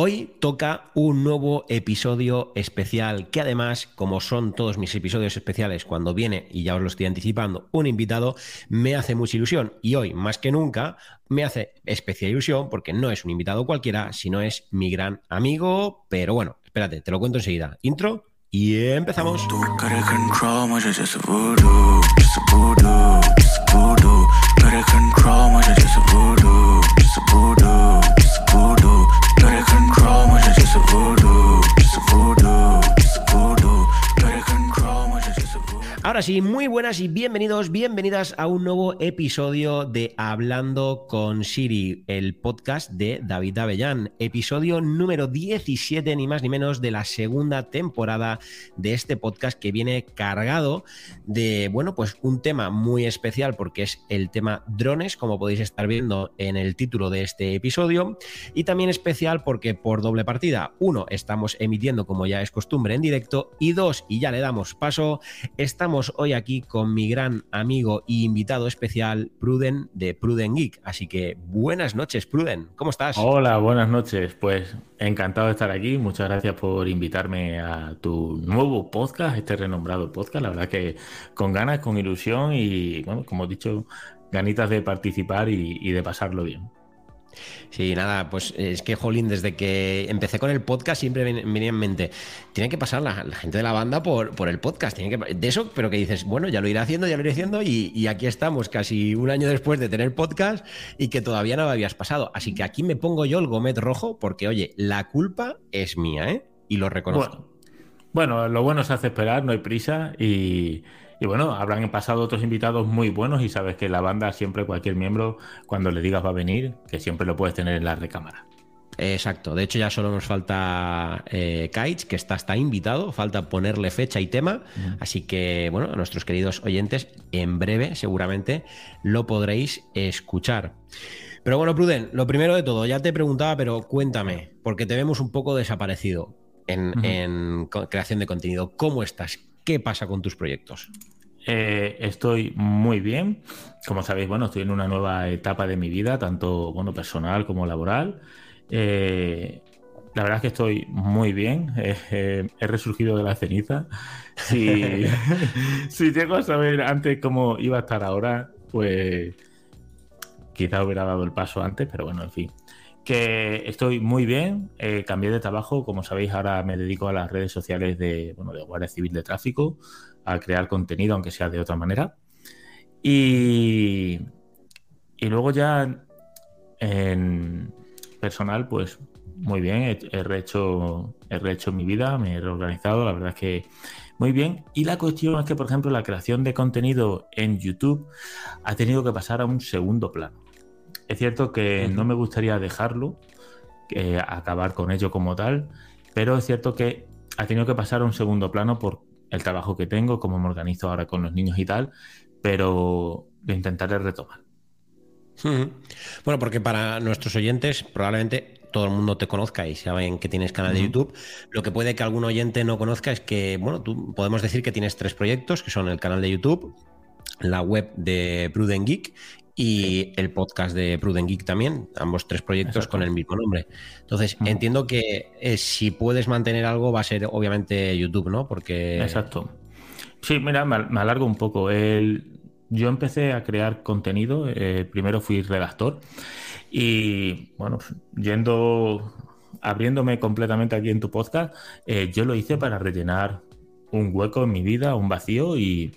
Hoy toca un nuevo episodio especial que además, como son todos mis episodios especiales, cuando viene, y ya os lo estoy anticipando, un invitado, me hace mucha ilusión. Y hoy, más que nunca, me hace especial ilusión porque no es un invitado cualquiera, sino es mi gran amigo. Pero bueno, espérate, te lo cuento enseguida. Intro y empezamos. Ahora muy buenas y bienvenidos, bienvenidas a un nuevo episodio de Hablando con Siri, el podcast de David Avellán. Episodio número 17, ni más ni menos, de la segunda temporada de este podcast que viene cargado de, bueno, pues un tema muy especial porque es el tema drones, como podéis estar viendo en el título de este episodio, y también especial porque por doble partida, uno, estamos emitiendo como ya es costumbre en directo, y dos, y ya le damos paso, estamos hoy aquí con mi gran amigo e invitado especial, Pruden, de Pruden Geek. Así que buenas noches, Pruden. ¿Cómo estás? Hola, buenas noches. Pues encantado de estar aquí. Muchas gracias por invitarme a tu nuevo podcast, este renombrado podcast. La verdad que con ganas, con ilusión y, bueno, como he dicho, ganitas de participar y de pasarlo bien. Sí, nada, pues es que, Jolín, desde que empecé con el podcast siempre venía en mente, tiene que pasar la, gente de la banda por, por el podcast, tiene que, de eso, pero que dices, bueno, ya lo iré haciendo, ya lo iré haciendo y, aquí estamos casi un año después de tener podcast y que todavía no habías pasado. Así que aquí me pongo yo el gomet rojo porque, oye, la culpa es mía, ¿eh? Y lo reconozco. Lo bueno se hace esperar, no hay prisa y... Y bueno, habrán pasado otros invitados muy buenos y sabes que la banda siempre, cualquier miembro, cuando le digas va a venir, que siempre lo puedes tener en la recámara. Exacto, de hecho ya solo nos falta eh, que está, está invitado, falta ponerle fecha y tema, así que bueno, a nuestros queridos oyentes, en breve seguramente lo podréis escuchar. Pero bueno, Pruden, lo primero de todo, ya te preguntaba, pero cuéntame, porque te vemos un poco desaparecido en creación de contenido, ¿cómo estás? ¿Qué pasa con tus proyectos? Eh, estoy muy bien. Como sabéis, bueno, estoy en una nueva etapa de mi vida, tanto bueno, personal como laboral. Eh, la verdad es que estoy muy bien. Eh, he resurgido de la ceniza. Si, si llego a saber antes cómo iba a estar ahora, pues quizá hubiera dado el paso antes, pero bueno, en fin que estoy muy bien, eh, cambié de trabajo, como sabéis ahora me dedico a las redes sociales de, bueno, de Guardia Civil de Tráfico, a crear contenido, aunque sea de otra manera. Y, luego ya en personal, pues muy bien, he, rehecho, he rehecho mi vida, me he reorganizado, la verdad es que muy bien. Y la cuestión es que, por ejemplo, la creación de contenido en YouTube ha tenido que pasar a un segundo plano. Es cierto que no me gustaría dejarlo, acabar con ello como tal, pero es cierto que ha tenido que pasar a un segundo plano por el trabajo que tengo, cómo me organizo ahora con los niños y tal, pero lo intentaré retomar. Bueno, porque para nuestros oyentes probablemente todo el mundo te conozca y saben que tienes canal de YouTube. Lo que puede que algún oyente no conozca es que, bueno, tú podemos decir que tienes tres proyectos, que son el canal de YouTube, la web de Pruden Geek y el podcast de Prudent Geek también, ambos tres proyectos con el mismo nombre. Entonces, entiendo que eh, si puedes mantener algo va a ser obviamente YouTube, ¿no? Porque... Exacto. Sí, mira, me, alargo un poco. El, yo empecé a crear contenido, eh, primero fui redactor y, bueno, yendo, abriéndome completamente aquí en tu podcast, eh, yo lo hice para rellenar un hueco en mi vida, un vacío y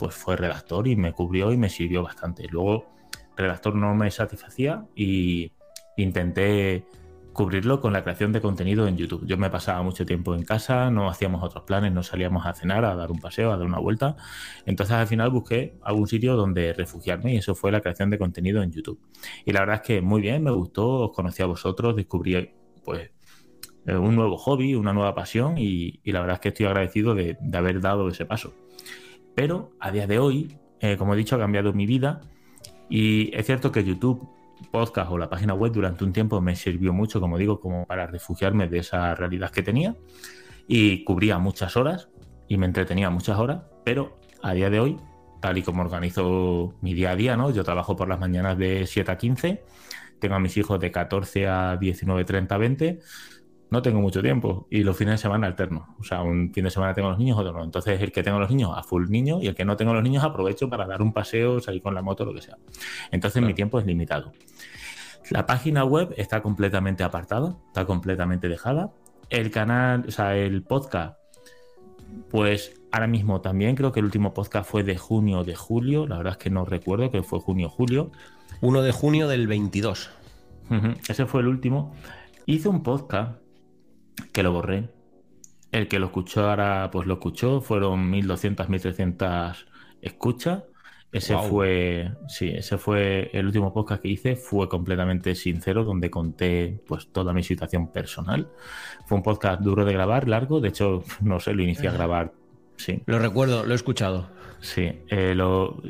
pues fue redactor y me cubrió y me sirvió bastante. Luego, redactor no me satisfacía y intenté cubrirlo con la creación de contenido en YouTube. Yo me pasaba mucho tiempo en casa, no hacíamos otros planes, no salíamos a cenar, a dar un paseo, a dar una vuelta. Entonces al final busqué algún sitio donde refugiarme y eso fue la creación de contenido en YouTube. Y la verdad es que muy bien, me gustó, os conocí a vosotros, descubrí pues eh, un nuevo hobby, una nueva pasión y, la verdad es que estoy agradecido de haber dado ese paso. Pero a día de hoy, eh, como he dicho, ha cambiado mi vida y es cierto que YouTube, podcast o la página web durante un tiempo me sirvió mucho, como digo, como para refugiarme de esa realidad que tenía y cubría muchas horas y me entretenía muchas horas, pero a día de hoy, tal y como organizo mi día a día, ¿no? Yo trabajo por las mañanas de 7 a 15, tengo a mis hijos de 14 a 19, 30, 20, no tengo mucho tiempo y los fines de semana alterno. O sea, un fin de semana tengo los niños, otro no. Entonces, el que tengo los niños a full niño y el que no tengo los niños aprovecho para dar un paseo, salir con la moto, lo que sea. Entonces, mi tiempo es limitado. La página web está completamente apartada, está completamente dejada. El canal, o sea, el podcast, pues ahora mismo también creo que el último podcast fue de junio o de julio. La verdad es que no recuerdo que fue junio o julio. 1 de junio del 22. Ese fue el último. Hice un podcast que lo borré. El que lo escuchó ahora, pues lo escuchó. Fueron 1200, 1300 escuchas. Ese fue, sí, ese fue el último podcast que hice. Fue completamente sincero, donde conté pues toda mi situación personal. Fue un podcast duro de grabar, largo. De hecho, no sé, lo inicié a grabar. Sí. Lo recuerdo, lo he escuchado. Sí, eh,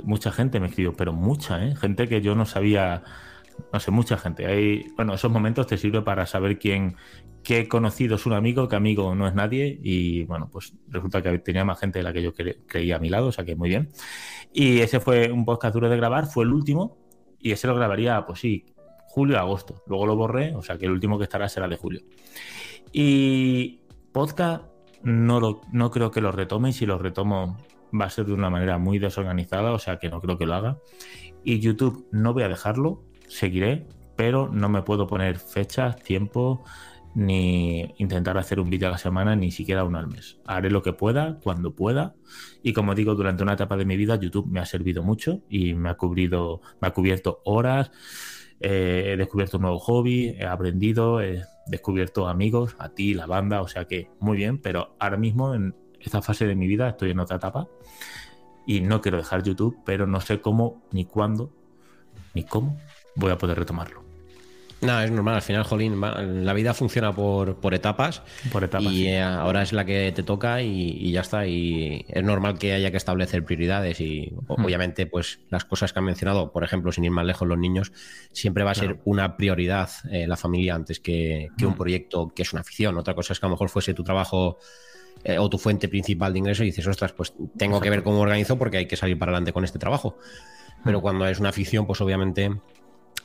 mucha gente me escribió, pero mucha, ¿eh? Gente que yo no sabía no sé, mucha gente. Hay, bueno, esos momentos te sirven para saber quién, qué conocido es un amigo, qué amigo no es nadie. Y bueno, pues resulta que tenía más gente de la que yo creía a mi lado, o sea que muy bien. Y ese fue un podcast duro de grabar, fue el último. Y ese lo grabaría, pues sí, julio agosto. Luego lo borré, o sea que el último que estará será de julio. Y podcast no, lo, no creo que lo retome y si lo retomo va a ser de una manera muy desorganizada, o sea que no creo que lo haga. Y YouTube no voy a dejarlo, seguiré, pero no me puedo poner fechas, tiempo, ni intentar hacer un vídeo a la semana, ni siquiera uno al mes. Haré lo que pueda, cuando pueda. Y como digo, durante una etapa de mi vida, YouTube me ha servido mucho y me ha, cubrido, me ha cubierto horas. Eh, he descubierto un nuevo hobby, he aprendido, he descubierto amigos, a ti, la banda, o sea que muy bien, pero ahora mismo en esta fase de mi vida estoy en otra etapa y no quiero dejar YouTube, pero no sé cómo, ni cuándo, ni cómo voy a poder retomarlo. No, es normal, al final, Jolín, la vida funciona por, etapas. Por etapas. Y eh, ahora es la que te toca y, ya está. Y es normal que haya que establecer prioridades y hmm. obviamente, pues las cosas que han mencionado, por ejemplo, sin ir más lejos, los niños, siempre va a ser una prioridad eh, la familia antes que, un hmm. proyecto que es una afición. Otra cosa es que a lo mejor fuese tu trabajo eh, o tu fuente principal de ingreso y dices, ostras, pues tengo que ver cómo organizo porque hay que salir para adelante con este trabajo. Pero hmm. cuando es una afición, pues obviamente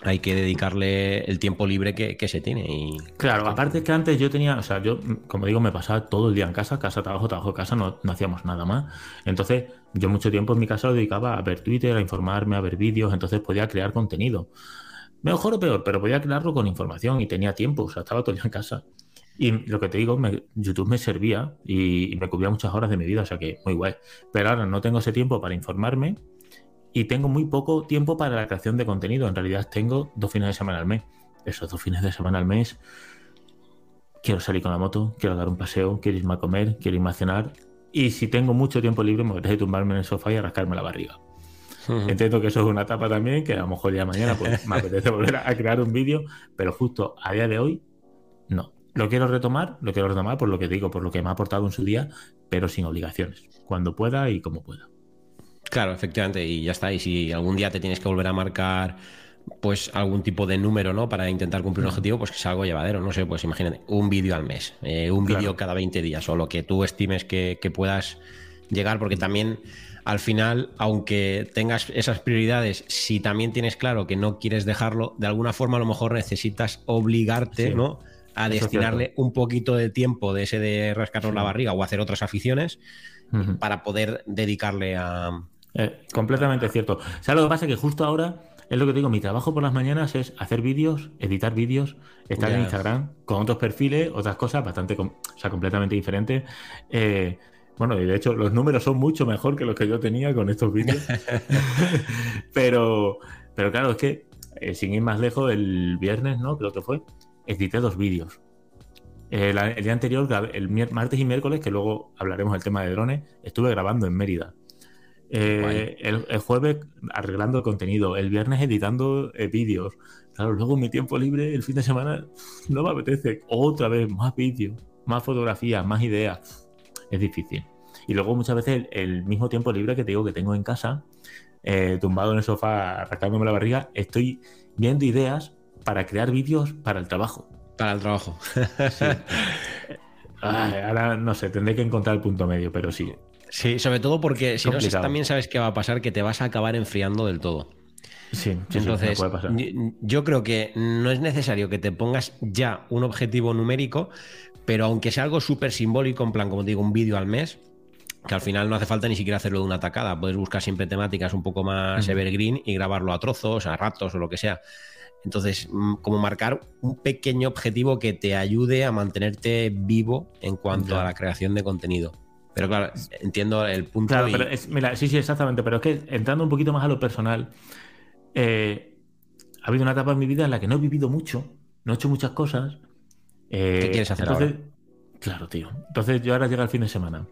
hay que dedicarle el tiempo libre que, se tiene. Y... Claro, aparte que antes yo tenía, o sea, yo, como digo, me pasaba todo el día en casa, casa, trabajo, trabajo, casa, no, no hacíamos nada más. Entonces, yo mucho tiempo en mi casa lo dedicaba a ver Twitter, a informarme, a ver vídeos, entonces podía crear contenido. Mejor o peor, pero podía crearlo con información y tenía tiempo, o sea, estaba todo el día en casa. Y lo que te digo, YouTube me servía y, y, me cubría muchas horas de mi vida, o sea que muy guay. Pero ahora no tengo ese tiempo para informarme y tengo muy poco tiempo para la creación de contenido. En realidad tengo dos fines de semana al mes. Esos dos fines de semana al mes quiero salir con la moto, quiero dar un paseo, quiero irme a comer, quiero irme a cenar. Y si tengo mucho tiempo libre, me apetece tumbarme en el sofá y rascarme la barriga. Entiendo que eso es una etapa también, que a lo mejor ya mañana pues, me apetece volver a crear un vídeo, pero justo a día de hoy, no. Lo quiero retomar, lo quiero retomar por lo que digo, por lo que me ha aportado en su día, pero sin obligaciones, cuando pueda y como pueda. Claro, efectivamente, y ya está. Y si algún día te tienes que volver a marcar pues algún tipo de número, ¿no? Para intentar cumplir un objetivo, pues que sea algo llevadero, no sé, pues imagínate, un vídeo al mes, eh, un vídeo cada 20 días, o lo que tú estimes que, puedas llegar, porque también al final, aunque tengas esas prioridades, si también tienes claro que no quieres dejarlo, de alguna forma a lo mejor necesitas obligarte, ¿no? A destinarle un poquito de tiempo de ese de rascarnos la barriga o hacer otras aficiones para poder dedicarle a, eh, completamente cierto. O sea, lo que pasa es que justo ahora, es lo que digo, mi trabajo por las mañanas es hacer vídeos, editar vídeos, estar en Instagram con otros perfiles, otras cosas bastante, o sea, completamente diferentes. Eh, bueno, y de hecho los números son mucho mejor que los que yo tenía con estos vídeos. pero, pero claro, es que eh, sin ir más lejos, el viernes, ¿no? Creo que fue, edité dos vídeos. el día anterior, el martes y miércoles, que luego hablaremos del tema de drones, estuve grabando en Mérida. Eh, el, jueves arreglando el contenido, el viernes editando eh, vídeos. Claro, luego mi tiempo libre, el fin de semana, no me apetece. Otra vez, más vídeos, más fotografías, más ideas. Es difícil. Y luego muchas veces el, mismo tiempo libre que te digo que tengo en casa, eh, tumbado en el sofá, arrancándome la barriga, estoy viendo ideas para crear vídeos para el trabajo. Para el trabajo. ahora no sé, tendré que encontrar el punto medio, pero sí. Sí, sobre todo porque si no también sabes qué va a pasar, que te vas a acabar enfriando del todo. Sí, entonces yo creo que no es necesario que te pongas ya un objetivo numérico, pero aunque sea algo súper simbólico, en plan, como te digo, un vídeo al mes, que al final no hace falta ni siquiera hacerlo de una tacada, puedes buscar siempre temáticas un poco más evergreen y grabarlo a trozos, a ratos o lo que sea. Entonces, mm, como marcar un pequeño objetivo que te ayude a mantenerte vivo en cuanto a la creación de contenido. Pero claro, entiendo el punto. Claro, pero mira, sí, sí, exactamente. Pero es que entrando un poquito más a lo personal, eh, ha habido una etapa en mi vida en la que no he vivido mucho, no he hecho muchas cosas. Eh, ¿Qué quieres hacer ahora? Claro, tío. Entonces yo ahora llega el fin de semana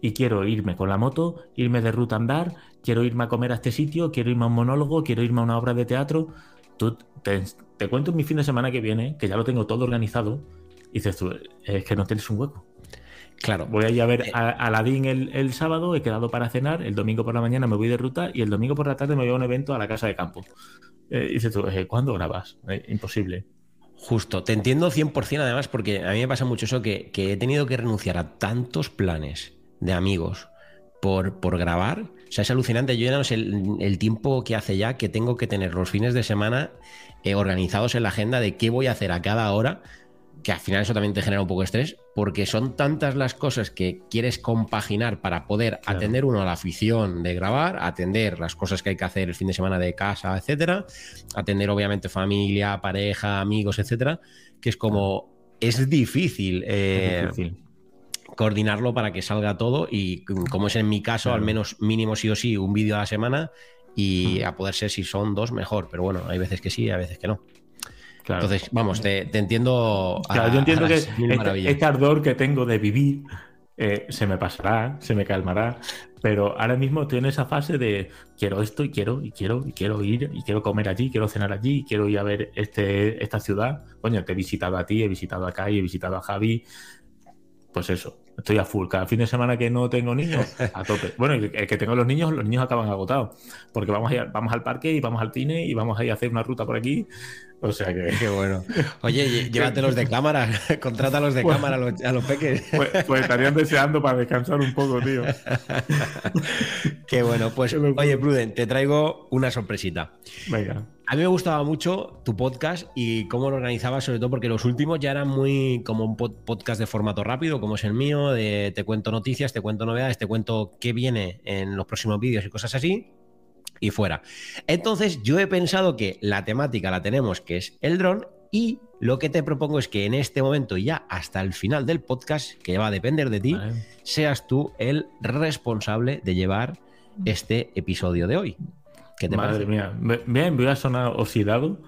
y quiero irme con la moto, irme de ruta a andar, quiero irme a comer a este sitio, quiero irme a un monólogo, quiero irme a una obra de teatro tú te, cuento mi fin de semana que viene, que ya lo tengo todo organizado, y dices tú, es que no tienes un hueco. Claro. Voy a ir a ver a, Aladín el, sábado, he quedado para cenar, el domingo por la mañana me voy de ruta y el domingo por la tarde me voy a un evento a la casa de campo. Eh, y dices tú, eh, ¿cuándo grabas? Eh, imposible. Justo, te entiendo 100% además porque a mí me pasa mucho eso que, que he tenido que renunciar a tantos planes de amigos por, por grabar o sea, es alucinante. Yo ya no sé el, tiempo que hace ya que tengo que tener los fines de semana eh, organizados en la agenda de qué voy a hacer a cada hora, que al final eso también te genera un poco de estrés, porque son tantas las cosas que quieres compaginar para poder atender uno a la afición de grabar, atender las cosas que hay que hacer el fin de semana de casa, etcétera, atender obviamente familia, pareja, amigos, etcétera, que es como es difícil. Eh, es difícil coordinarlo para que salga todo y como es en mi caso, al menos mínimo sí o sí, un vídeo a la semana y a poder ser si son dos, mejor. Pero bueno, hay veces que sí, hay veces que no. Entonces, vamos, te, entiendo. Claro, yo entiendo que este, este, ardor que tengo de vivir eh, se me pasará, se me calmará, pero ahora mismo estoy en esa fase de quiero esto y quiero y quiero y quiero ir y quiero comer allí, quiero cenar allí, y quiero ir a ver este, esta ciudad. Coño, te he visitado a ti, he visitado a Kai, he visitado a Javi. Pues eso, Estoy a full. Cada fin de semana que no tengo niños, a tope. Bueno, el que tengo los niños, los niños acaban agotados. Porque vamos, a vamos al parque y vamos al cine y vamos a ir a hacer una ruta por aquí. O sea que. Qué bueno. Oye, llévatelos de cámara. Contrátalos de cámara a los, peques. Pues, pues, estarían deseando para descansar un poco, tío. Qué bueno. Pues, oye, Pruden, te traigo una sorpresita. Venga. A mí me gustaba mucho tu podcast y cómo lo organizabas, sobre todo porque los últimos ya eran muy como un podcast de formato rápido, como es el mío, de te cuento noticias, te cuento novedades, te cuento qué viene en los próximos vídeos y cosas así, y fuera. Entonces yo he pensado que la temática la tenemos, que es el dron, y lo que te propongo es que en este momento, ya hasta el final del podcast, que va a depender de ti, seas tú el responsable de llevar este episodio de hoy. Madre mía, bien, voy a sonar oxidado.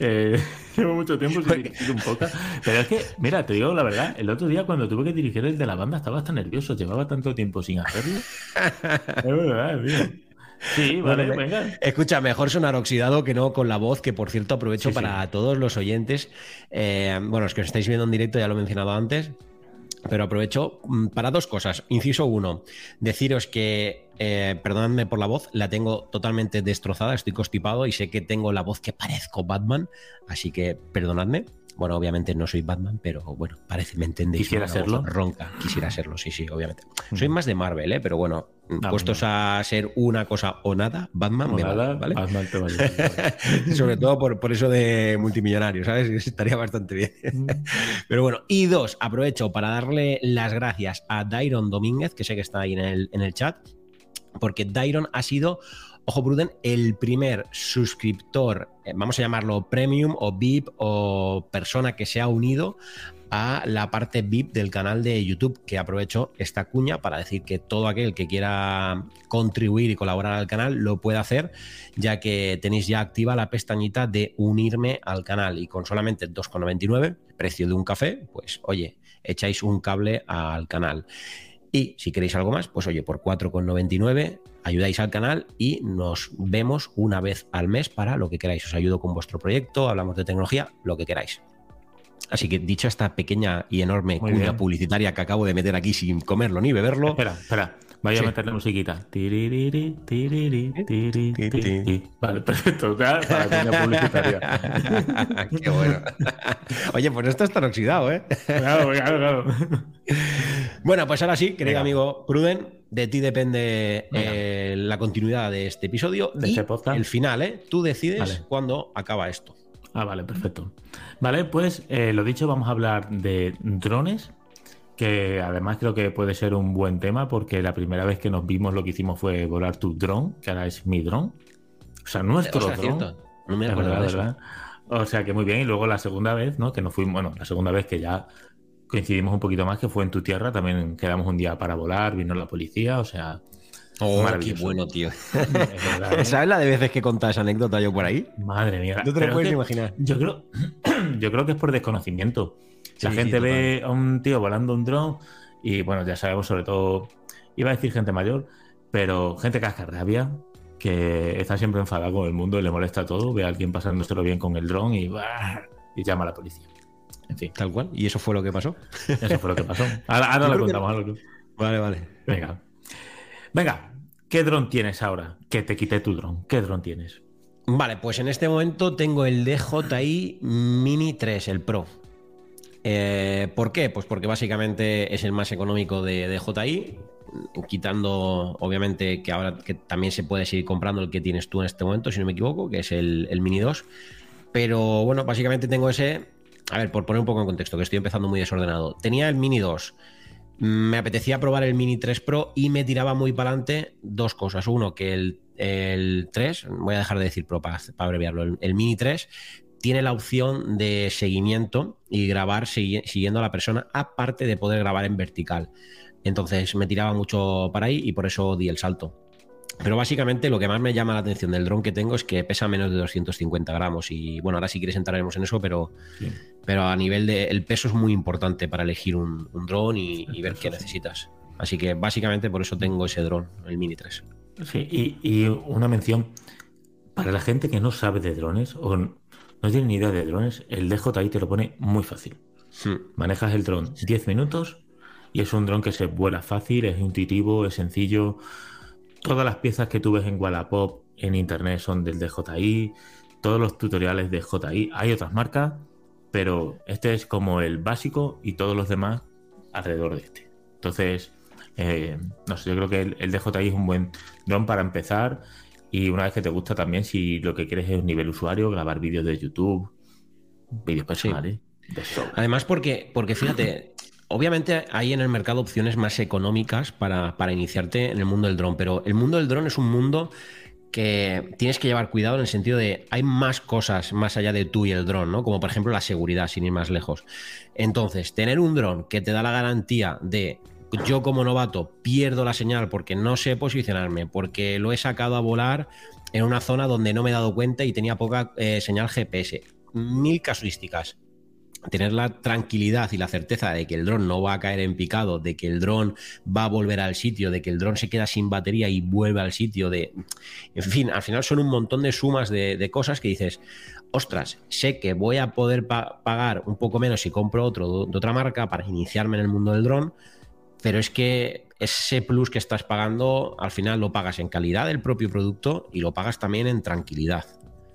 Eh, llevo mucho tiempo sin dirigir un poco. Pero es que, mira, te digo la verdad, el otro día cuando tuve que dirigir el de la banda estaba tan nervioso, llevaba tanto tiempo sin hacerlo. es verdad, tío. Sí, vale, venga. Escucha, mejor sonar oxidado que no con la voz, que por cierto aprovecho para todos los oyentes. Eh, bueno, los que os estáis viendo en directo ya lo he mencionado antes. Pero aprovecho mm, para dos cosas. Inciso uno, deciros que, eh, perdonadme por la voz, la tengo totalmente destrozada, estoy constipado y sé que tengo la voz que parezco Batman, así que perdonadme. Bueno, obviamente no soy Batman, pero bueno, parece, me entendéis. Quisiera serlo. Ronca, quisiera serlo, sí, sí, obviamente. Soy más de Marvel, ¿eh? pero bueno, ah, puestos a ser una cosa o nada, Batman me nada, ¿vale? Batman te vale. Sobre todo por, por, eso de multimillonario, ¿sabes? Estaría bastante bien. Mm. pero bueno, y dos, aprovecho para darle las gracias a Dairon Domínguez, que sé que está ahí en el, en el chat, porque Dairon ha sido Ojo Pruden, el primer suscriptor, eh, vamos a llamarlo premium o VIP o persona que se ha unido a la parte VIP del canal de YouTube, que aprovecho esta cuña para decir que todo aquel que quiera contribuir y colaborar al canal lo puede hacer, ya que tenéis ya activa la pestañita de unirme al canal y con solamente 2,99, precio de un café, pues oye, echáis un cable al canal. Y si queréis algo más, pues oye, por 4,99 ayudáis al canal y nos vemos una vez al mes para lo que queráis. Os ayudo con vuestro proyecto, hablamos de tecnología, lo que queráis. Así que dicho esta pequeña y enorme cuña publicitaria que acabo de meter aquí sin comerlo ni beberlo. Espera, espera. Vaya a meter la musiquita. Vale, perfecto. Para cuña publicitaria. Qué bueno. Oye, pues esto está oxidado, ¿eh? Claro, claro, claro. Bueno, pues ahora sí, querido amigo Pruden, de ti depende eh, la continuidad de este episodio de y este podcast. el final, ¿eh? Tú decides Vale. cuándo acaba esto. Ah, vale, perfecto. Vale, pues eh, lo dicho, vamos a hablar de drones, que además creo que puede ser un buen tema porque la primera vez que nos vimos lo que hicimos fue volar tu dron, que ahora es mi dron. O sea, nuestro O sea, dron. cierto, No me acuerdo verdad, de eso. verdad. O sea que muy bien. Y luego la segunda vez, ¿no? Que nos fuimos, bueno, la segunda vez que ya coincidimos un poquito más, que fue en tu tierra, también quedamos un día para volar, vino la policía, o sea, Oh, qué bueno, tío. es verdad, ¿eh? ¿Sabes la de veces que contaba esa anécdota yo por ahí? Madre mía. No te lo puedes es que imaginar. Yo creo, yo creo que es por desconocimiento. La Sí, gente sí, ve a un tío volando un dron y bueno, ya sabemos sobre todo, iba a decir gente mayor, pero gente cascarrabia que está siempre enfadada con el mundo y le molesta todo, ve a alguien pasándoselo bien con el dron y, y llama a la policía. En fin, Tal cual. Y eso fue lo que pasó. eso fue lo que pasó. Ahora, ahora lo que contamos. ahora lo- Vale, vale. Venga. Venga, ¿qué dron tienes ahora? Que te quité tu dron. ¿Qué dron tienes? Vale, pues en este momento tengo el DJI Mini 3, el Pro. Eh, ¿Por qué? Pues porque básicamente es el más económico de DJI, quitando obviamente que ahora que también se puede seguir comprando el que tienes tú en este momento, si no me equivoco, que es el, el Mini 2. Pero bueno, básicamente tengo ese, a ver, por poner un poco en contexto, que estoy empezando muy desordenado. Tenía el Mini 2, me apetecía probar el Mini 3 Pro y me tiraba muy para adelante dos cosas. Uno, que el, el 3, voy a dejar de decir Pro para, para abreviarlo, el, Mini 3 tiene la opción de seguimiento y grabar siguiendo a la persona, aparte de poder grabar en vertical. Entonces me tiraba mucho para ahí y por eso di el salto. Pero básicamente lo que más me llama la atención del dron que tengo es que pesa menos de 250 gramos. Y bueno, ahora si quieres entraremos en eso, pero. Pero a nivel de. El peso es muy importante para elegir un, un dron y, y ver qué necesitas. Así que básicamente por eso tengo ese dron, el Mini 3. Sí, y, y una mención para la gente que no sabe de drones o no tiene ni idea de drones, el DJI te lo pone muy fácil. Hmm. Manejas el dron 10 minutos y es un dron que se vuela fácil, es intuitivo, es sencillo. Todas las piezas que tú ves en Wallapop en internet son del DJI, todos los tutoriales de DJI. Hay otras marcas, pero este es como el básico y todos los demás alrededor de este. Entonces, eh, no sé, yo creo que el, el DJI es un buen dron para empezar y una vez que te gusta también, si lo que quieres es un nivel usuario, grabar vídeos de YouTube, vídeos personales. de. Además, porque, porque fíjate, obviamente hay en el mercado opciones más económicas para, para iniciarte en el mundo del dron, pero el mundo del dron es un mundo que tienes que llevar cuidado en el sentido de hay más cosas más allá de tú y el dron, ¿no? Como por ejemplo la seguridad, sin ir más lejos. Entonces, tener un dron que te da la garantía de yo como novato pierdo la señal porque no sé posicionarme, porque lo he sacado a volar en una zona donde no me he dado cuenta y tenía poca eh, señal GPS. Mil casuísticas tener la tranquilidad y la certeza de que el dron no va a caer en picado, de que el dron va a volver al sitio, de que el dron se queda sin batería y vuelve al sitio, de... En fin, al final son un montón de sumas de, de cosas que dices, ostras, sé que voy a poder pa pagar un poco menos si compro otro de otra marca para iniciarme en el mundo del dron, pero es que ese plus que estás pagando, al final lo pagas en calidad del propio producto y lo pagas también en tranquilidad.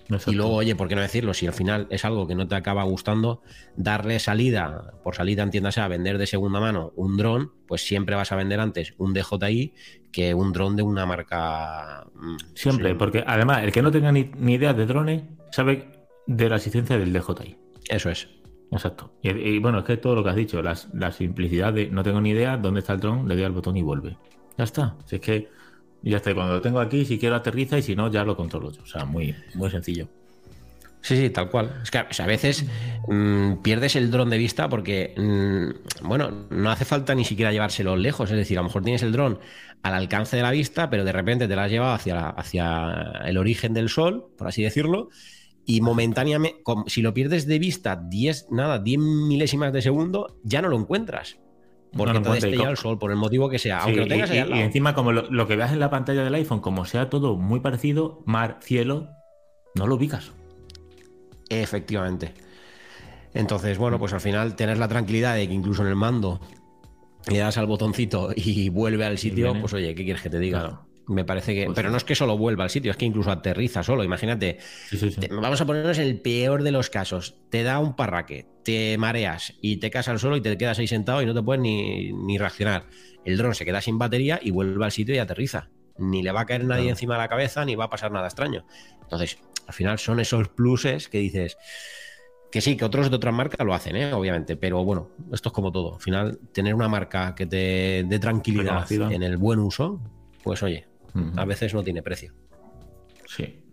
Exacto. Y luego, oye, ¿por qué no decirlo? Si al final es algo que no te acaba gustando, darle salida, por salida entiéndase a vender de segunda mano un dron, pues siempre vas a vender antes un DJI que un dron de una marca. mm, Siempre, sí. porque además el que no tenga ni, ni idea de drones sabe de la existencia del DJI. Eso es. Exacto. Y, y bueno, es que todo lo que has dicho, las- la simplicidad de no tengo ni idea dónde está el dron, le doy al botón y vuelve. Ya está. Si es que ya está. Cuando lo tengo aquí, si quiero aterriza y si no, ya lo controlo yo. O sea, muy, muy sencillo. Sí, sí, tal cual. Es que a veces mm, pierdes el dron de vista porque, mm, bueno, no hace falta ni siquiera llevárselo lejos. Es decir, a lo mejor tienes el dron al alcance de la vista, pero de repente te lo has llevado hacia, hacia el origen del sol, por así decirlo, y momentáneamente, si lo pierdes de vista 10, nada, 10 milésimas de segundo, ya no lo encuentras. No Porque entonces encuentras te y el sol, por el motivo que sea, Sí, aunque lo y, tengas y- al y lado. encima, como lo, lo que veas en la pantalla del iPhone, como sea todo muy parecido, mar, cielo, no lo ubicas. Efectivamente. Entonces, bueno, pues al final tener la tranquilidad de que incluso en el mando le das al botoncito y vuelve al sitio, pues oye, ¿qué quieres que te diga? Claro. Me parece que. Pues pero no es que solo vuelva al sitio, es que incluso aterriza solo. Imagínate. vamos a ponernos en el peor de los casos. Te da un parraque, te mareas y te casas al suelo y te quedas ahí sentado y no te puedes ni, ni reaccionar. El dron se queda sin batería y vuelve al sitio y aterriza. Ni le va a caer nadie encima de la cabeza, ni va a pasar nada extraño. Entonces, al final son esos pluses que dices. Que sí, que otros de otras marcas lo hacen, ¿eh? obviamente, pero bueno, esto es como todo. Al final, tener una marca que te dé tranquilidad en el buen uso, pues oye, a veces no tiene precio. Sí.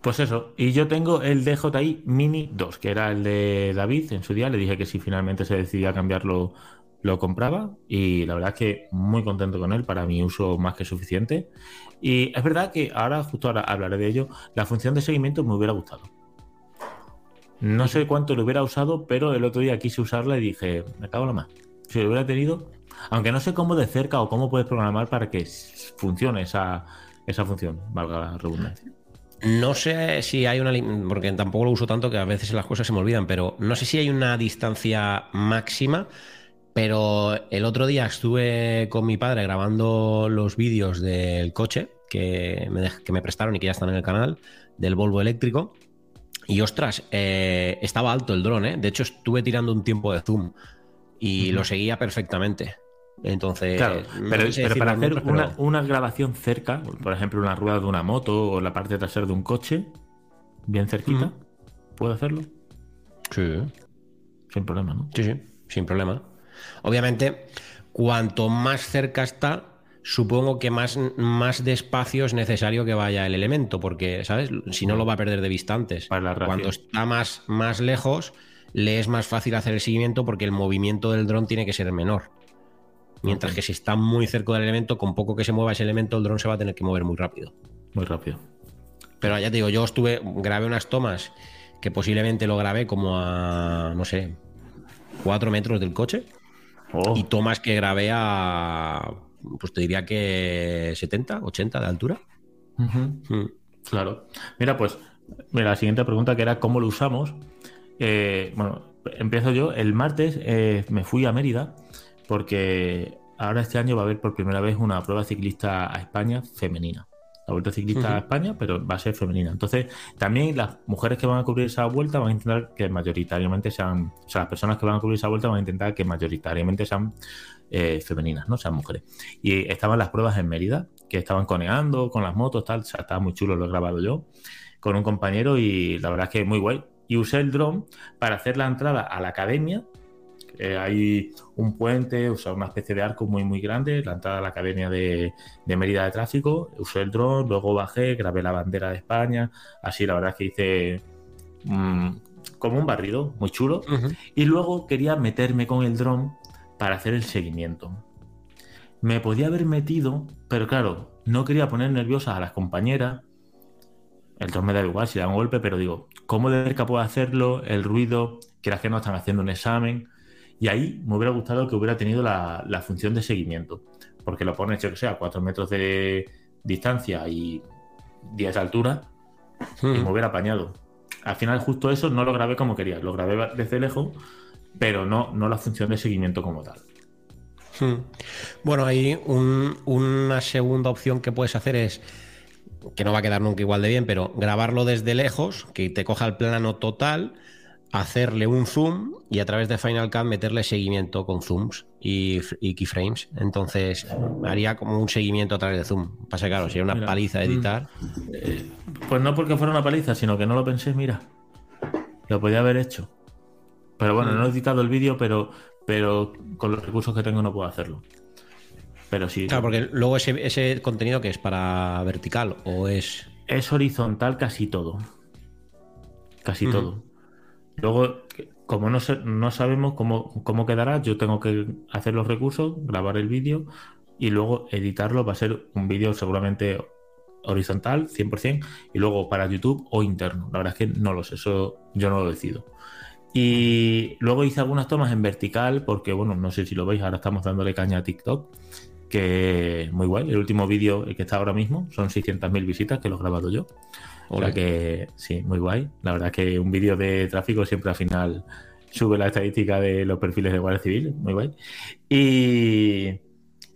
Pues eso, y yo tengo el DJI Mini 2, que era el de David en su día. Le dije que si finalmente se decidía cambiarlo, lo compraba. Y la verdad es que muy contento con él, para mi uso más que suficiente. Y es verdad que ahora, justo ahora hablaré de ello, la función de seguimiento me hubiera gustado. No sé cuánto lo hubiera usado, pero el otro día quise usarla y dije, me cago la más. Si lo hubiera tenido, aunque no sé cómo de cerca o cómo puedes programar para que funcione esa, esa función, valga la redundancia. No sé si hay una, porque tampoco lo uso tanto que a veces las cosas se me olvidan, pero no sé si hay una distancia máxima, pero el otro día estuve con mi padre grabando los vídeos del coche que me, que me prestaron y que ya están en el canal, del Volvo eléctrico. Y ostras, eh, estaba alto el dron, ¿eh? De hecho, estuve tirando un tiempo de zoom y lo seguía perfectamente. Entonces, claro, pero, para hacer una, grabación cerca, por ejemplo, una rueda de una moto o la parte trasera de un coche, bien cerquita, ¿puedo hacerlo? Sí. Sin problema, ¿no? Sí, sí, sin problema. Obviamente, cuanto más cerca está, supongo que más, más despacio es necesario que vaya el elemento, porque, ¿sabes? Si no lo va a perder de vista antes. Cuando está más, más lejos, le es más fácil hacer el seguimiento porque el movimiento del dron tiene que ser menor. Mientras que si está muy cerca del elemento, con poco que se mueva ese elemento, el dron se va a tener que mover muy rápido. Muy rápido. Pero ya te digo, yo estuve, grabé unas tomas que posiblemente lo grabé como a, no sé, cuatro metros del coche. Oh. Y tomas que grabé a, pues te diría que 70, 80 de altura. Mm. Claro. Mira, pues, mira, la siguiente pregunta que era cómo lo usamos. Eh, bueno, empiezo yo. El martes eh, me fui a Mérida porque ahora este año va a haber por primera vez una prueba ciclista a España femenina. La vuelta ciclista a España, pero va a ser femenina. Entonces, también las mujeres que van a cubrir esa vuelta van a intentar que mayoritariamente sean, o sea, las personas que van a cubrir esa vuelta van a intentar que mayoritariamente sean eh, femeninas, no sean mujeres. Y estaban las pruebas en Mérida, que estaban coneando con las motos, tal, o sea, estaba muy chulo, lo he grabado yo con un compañero y la verdad es que muy guay. Y usé el dron para hacer la entrada a la academia eh, hay un puente, o sea, una especie de arco muy, muy grande, la entrada a la Academia de, Mérida de Tráfico. Usé el dron, luego bajé, grabé la bandera de España. Así, la verdad es que hice mm, como un barrido muy chulo. Y luego quería meterme con el dron para hacer el seguimiento. Me podía haber metido, pero claro, no quería poner nerviosas a las compañeras. El dron me da igual si da un golpe, pero digo, ¿cómo de cerca puedo hacerlo? El ruido, que las que no están haciendo un examen. Y ahí me hubiera gustado que hubiera tenido la, función de seguimiento, porque lo pones, yo que sé, a 4 metros de distancia y 10 de altura, y me hubiera apañado. Al final, justo eso no lo grabé como quería, lo grabé desde lejos, pero no, no la función de seguimiento como tal. Bueno, ahí una segunda opción que puedes hacer es que no va a quedar nunca igual de bien, pero grabarlo desde lejos, que te coja el plano total hacerle un zoom y a través de Final Cut meterle seguimiento con zooms y, keyframes. Entonces haría como un seguimiento a través de zoom. Pasa claro, sería una paliza mm, editar. Eh, pues no porque fuera una paliza, sino que no lo pensé, mira. Lo podía haber hecho. Pero bueno, no he editado el vídeo, pero, pero con los recursos que tengo no puedo hacerlo. Pero sí. Claro, porque luego ese, ese contenido que es para vertical o es. Es horizontal casi todo. Casi todo. Luego, como no, no sabemos cómo, cómo quedará, yo tengo que hacer los recursos, grabar el vídeo y luego editarlo. Va a ser un vídeo seguramente horizontal, 100%, y luego para YouTube o interno. La verdad es que no lo sé, eso yo no lo decido. Y luego hice algunas tomas en vertical, porque bueno, no sé si lo veis, ahora estamos dándole caña a TikTok, que muy guay. El último vídeo que está ahora mismo son 600.000 visitas que lo he grabado yo. O sea que sí, muy guay. La verdad es que un vídeo de tráfico siempre al final sube la estadística de los perfiles de Guardia Civil, muy guay. Y,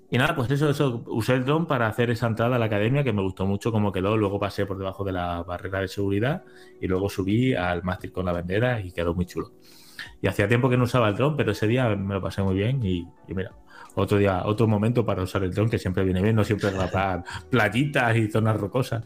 Y nada, pues eso, eso, usé el dron para hacer esa entrada a la academia que me gustó mucho cómo quedó. Luego pasé por debajo de la barrera de seguridad y luego subí al mástil con la bandera y quedó muy chulo. Y hacía tiempo que no usaba el dron, pero ese día me lo pasé muy bien y, y mira, otro día, otro momento para usar el dron que siempre viene bien, no siempre grabar playitas y zonas rocosas.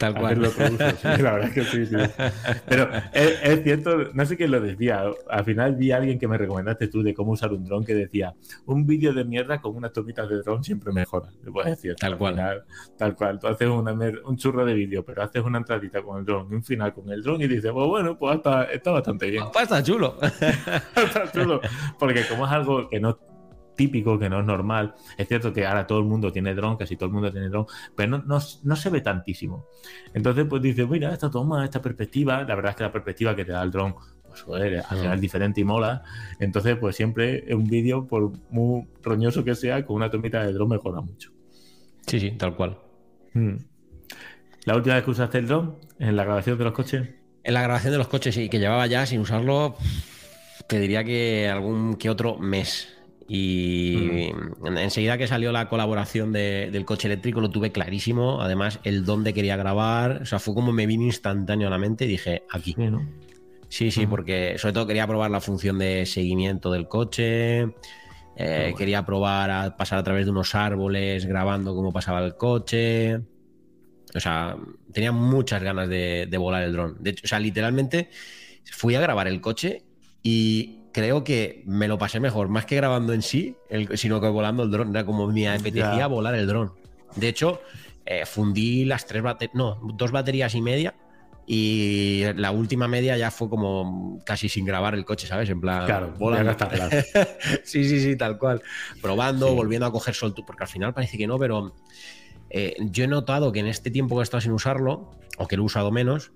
Tal cual. la verdad es que sí, sí. Pero es, cierto, no sé quién lo decía. Al final vi a alguien que me recomendaste tú de cómo usar un dron que decía: un vídeo de mierda con unas tomitas de dron siempre mejora. decir, tal cual. tal cual. Tú haces un churro de vídeo, pero haces una entradita con el dron un final con el dron y dices: pues bueno, pues está, está bastante bien. Pues está chulo. está chulo. Porque como es algo que no típico, que no es normal. Es cierto que ahora todo el mundo tiene dron, casi todo el mundo tiene dron, pero no, no, se ve tantísimo. Entonces, pues dices, mira, esta toma, esta perspectiva, la verdad es que la perspectiva que te da el dron, pues joder, al final es diferente y mola. Entonces, pues siempre un vídeo, por muy roñoso que sea, con una tomita de dron mejora mucho. Sí, sí, tal cual. Hmm. ¿La última vez que usaste el dron en la grabación de los coches? En la grabación de los coches, sí, que llevaba ya sin usarlo, te diría que algún que otro mes. Y mm. enseguida que salió la colaboración del coche eléctrico lo tuve clarísimo. Además, el dónde quería grabar. O sea, fue como me vino instantáneo a la mente y dije, aquí. Sí, sí, porque sobre todo quería probar la función de seguimiento del coche. Eh, quería probar a pasar a través de unos árboles grabando cómo pasaba el coche. O sea, tenía muchas ganas de, de volar el dron. De hecho, o sea, literalmente fui a grabar el coche y creo que me lo pasé mejor, más que grabando en sí, sino que volando el dron. Era como me apetecía volar el dron. De hecho, eh, fundí las tres baterías, no, dos baterías y media. Y la última media ya fue como casi sin grabar el coche, ¿sabes? En plan, claro, volando. sí, sí, sí, tal cual. Probando, volviendo a coger soltura, porque al final parece que no, pero eh, yo he notado que en este tiempo que he estado sin usarlo, o que lo he usado menos,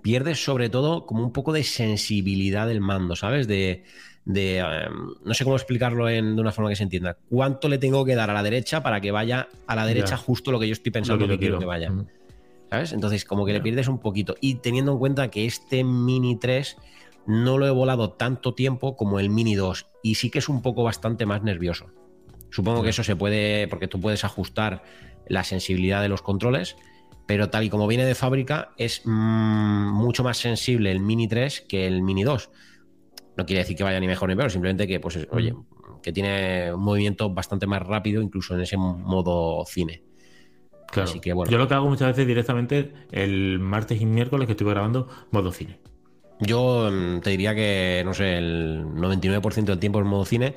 pierdes sobre todo como un poco de sensibilidad del mando, ¿sabes? De, em, no sé cómo explicarlo en, de una forma que se entienda. ¿Cuánto le tengo que dar a la derecha para que vaya a la derecha justo lo que yo estoy pensando que, quiero que vaya? ¿Sabes? Entonces, como que le pierdes un poquito. Y teniendo en cuenta que este Mini 3 no lo he volado tanto tiempo como el Mini 2 y sí que es un poco bastante más nervioso. Supongo que eso se puede, porque tú puedes ajustar la sensibilidad de los controles pero tal y como viene de fábrica es mm, mucho más sensible el Mini 3 que el Mini 2. No quiere decir que vaya ni mejor ni peor, simplemente que, pues, oye, que tiene un movimiento bastante más rápido, incluso en ese modo cine. Claro. Así que, bueno. Yo lo que hago muchas veces directamente el martes y miércoles que estoy grabando modo cine. Yo mm, te diría que, no sé, el 99% del tiempo es modo cine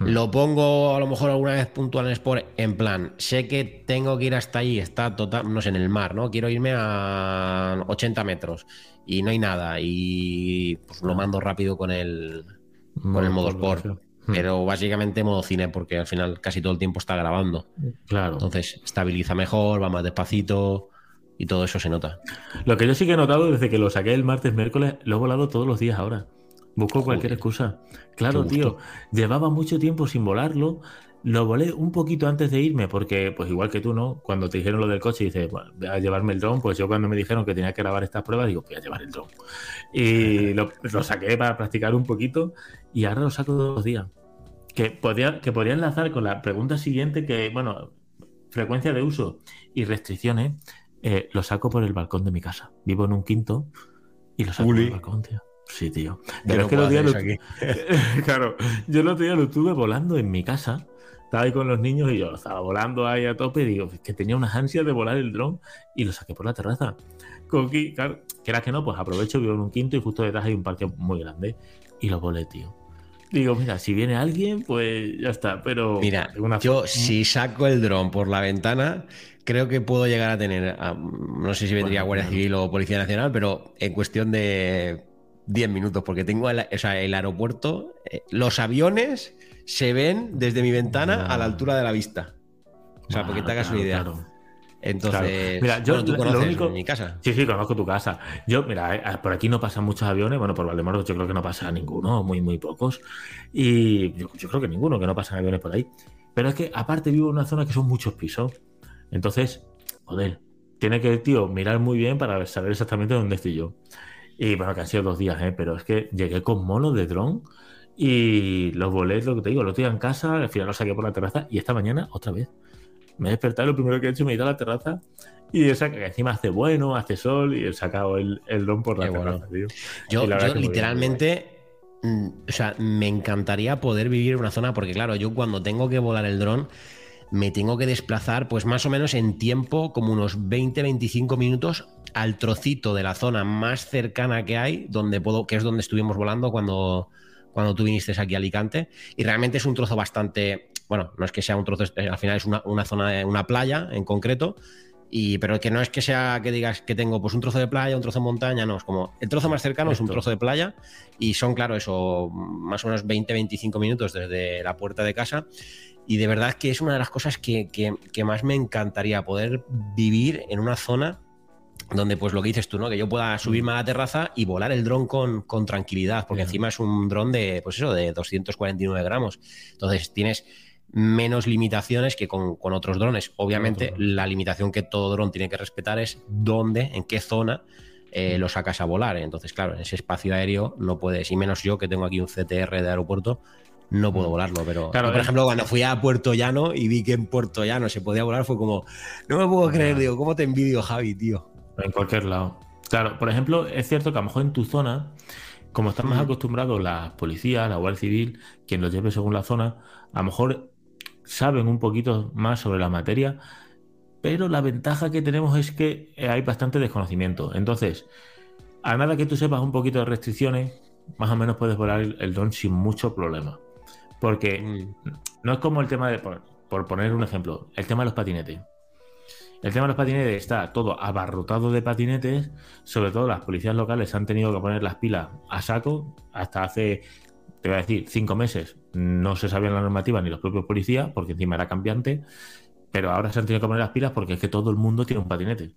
Mm. Lo pongo a lo mejor alguna vez puntual en Sport en plan, sé que tengo que ir hasta ahí, está total, no sé, en el mar, ¿no? Quiero irme a 80 metros y no hay nada y pues lo mando rápido con el, con el modo Sport. Mm. Pero básicamente modo cine, porque al final casi todo el tiempo está grabando. Claro. Entonces estabiliza mejor, va más despacito y todo eso se nota. Lo que yo sí que he notado desde que lo saqué el martes, miércoles, lo he volado todos los días ahora. Busco cualquier excusa. Claro, tío, llevaba mucho tiempo sin volarlo. Lo volé un poquito antes de irme, porque, pues igual que tú, ¿no? Cuando te dijeron lo del coche, dices, bueno, voy a llevarme el dron. Pues yo cuando me dijeron que tenía que grabar estas pruebas, digo, voy a llevar el dron. Y lo, saqué para practicar un poquito y ahora lo saco los días. Que podría, que podría enlazar con la pregunta siguiente, que, bueno, frecuencia de uso y restricciones, eh, lo saco por el balcón de mi casa. Vivo en un quinto y lo saco por el balcón, tío. Sí, tío. Pero es que los días lo... claro, yo el otro día lo estuve volando en mi casa. Estaba ahí con los niños y yo estaba volando ahí a tope. Y digo, que tenía unas ansias de volar el dron y lo saqué por la terraza. Coqui, claro, que era que no, pues aprovecho, vivo en un quinto y justo detrás hay un parque muy grande. Y lo volé, tío. Digo, mira, si viene alguien, pues ya está. Pero. Mira, yo si saco el dron por la ventana, creo que puedo llegar a tener. no sé si vendría Guardia Civil o Policía Nacional, pero en cuestión de 10 minutos, porque tengo el, o sea, el aeropuerto, eh, los aviones se ven desde mi ventana a la altura de la vista. O sea, porque te hagas una idea. Entonces, mira, yo tú conoces mi casa. Sí, sí, conozco tu casa. Yo, mira, eh, por aquí no pasan muchos aviones. Bueno, por Valdemoro yo creo que no pasa ninguno, muy, muy pocos. Y yo, yo, creo que ninguno, que no pasan aviones por ahí. Pero es que aparte vivo en una zona que son muchos pisos. Entonces, joder, tiene que, tío, mirar muy bien para saber exactamente dónde estoy yo. Y bueno, que han sido dos días, ¿eh? pero es que llegué con mono de dron Y los volé, lo que te digo, lo tenía en casa, al final lo saqué por la terraza y esta mañana otra vez. Me he despertado, lo primero que he hecho me he ido a la terraza y que encima hace bueno, hace sol y he sacado el, el dron por la terraza, tío. Yo, literalmente, mm, o sea, me encantaría poder vivir en una zona, porque claro, yo cuando tengo que volar el dron, me tengo que desplazar, pues más o menos en tiempo, como unos 20-25 minutos al trocito de la zona más cercana que hay, donde puedo, que es donde estuvimos volando cuando, cuando tú viniste aquí a Alicante. Y realmente es un trozo bastante, bueno, no es que sea un trozo, eh, al final es una, una zona, una playa en concreto. Y, pero que no es que sea que digas que tengo pues un trozo de playa, un trozo de montaña, no, es como el trozo más cercano es un trozo de playa y son, claro, eso, más o menos 20-25 minutos desde la puerta de casa y de verdad que es una de las cosas que, más me encantaría poder vivir en una zona donde pues lo que dices tú, ¿no? Que yo pueda subirme a la terraza y volar el dron con, tranquilidad, porque encima es un dron de, pues eso, de 249 gramos. Entonces tienes menos limitaciones que con, otros drones. Obviamente, la limitación que todo dron tiene que respetar es dónde, en qué zona eh, lo sacas a volar. Entonces, claro, en ese espacio aéreo no puedes, y menos yo que tengo aquí un CTR de aeropuerto, no puedo mm. volarlo. Pero, por eh. ejemplo, cuando fui a Puerto Llano y vi que en Puerto Llano se podía volar, fue como, no me puedo creer, digo, ¿cómo te envidio, Javi, tío? En cualquier lado. Claro, por ejemplo, es cierto que a lo mejor en tu zona, como están más acostumbrados las policías, la Guardia Civil, quien los lleve según la zona, a lo mejor saben un poquito más sobre la materia, pero la ventaja que tenemos es que hay bastante desconocimiento. Entonces, a nada que tú sepas un poquito de restricciones, más o menos puedes volar el, el dron sin mucho problema. Porque mm. no es como el tema de, por, poner un ejemplo, el tema de los patinetes. El tema de los patinetes está todo abarrotado de patinetes, sobre todo las policías locales han tenido que poner las pilas a saco hasta hace, te voy a decir, cinco meses. No se sabían la normativa ni los propios policías, porque encima era cambiante, pero ahora se han tenido que poner las pilas porque es que todo el mundo tiene un patinete.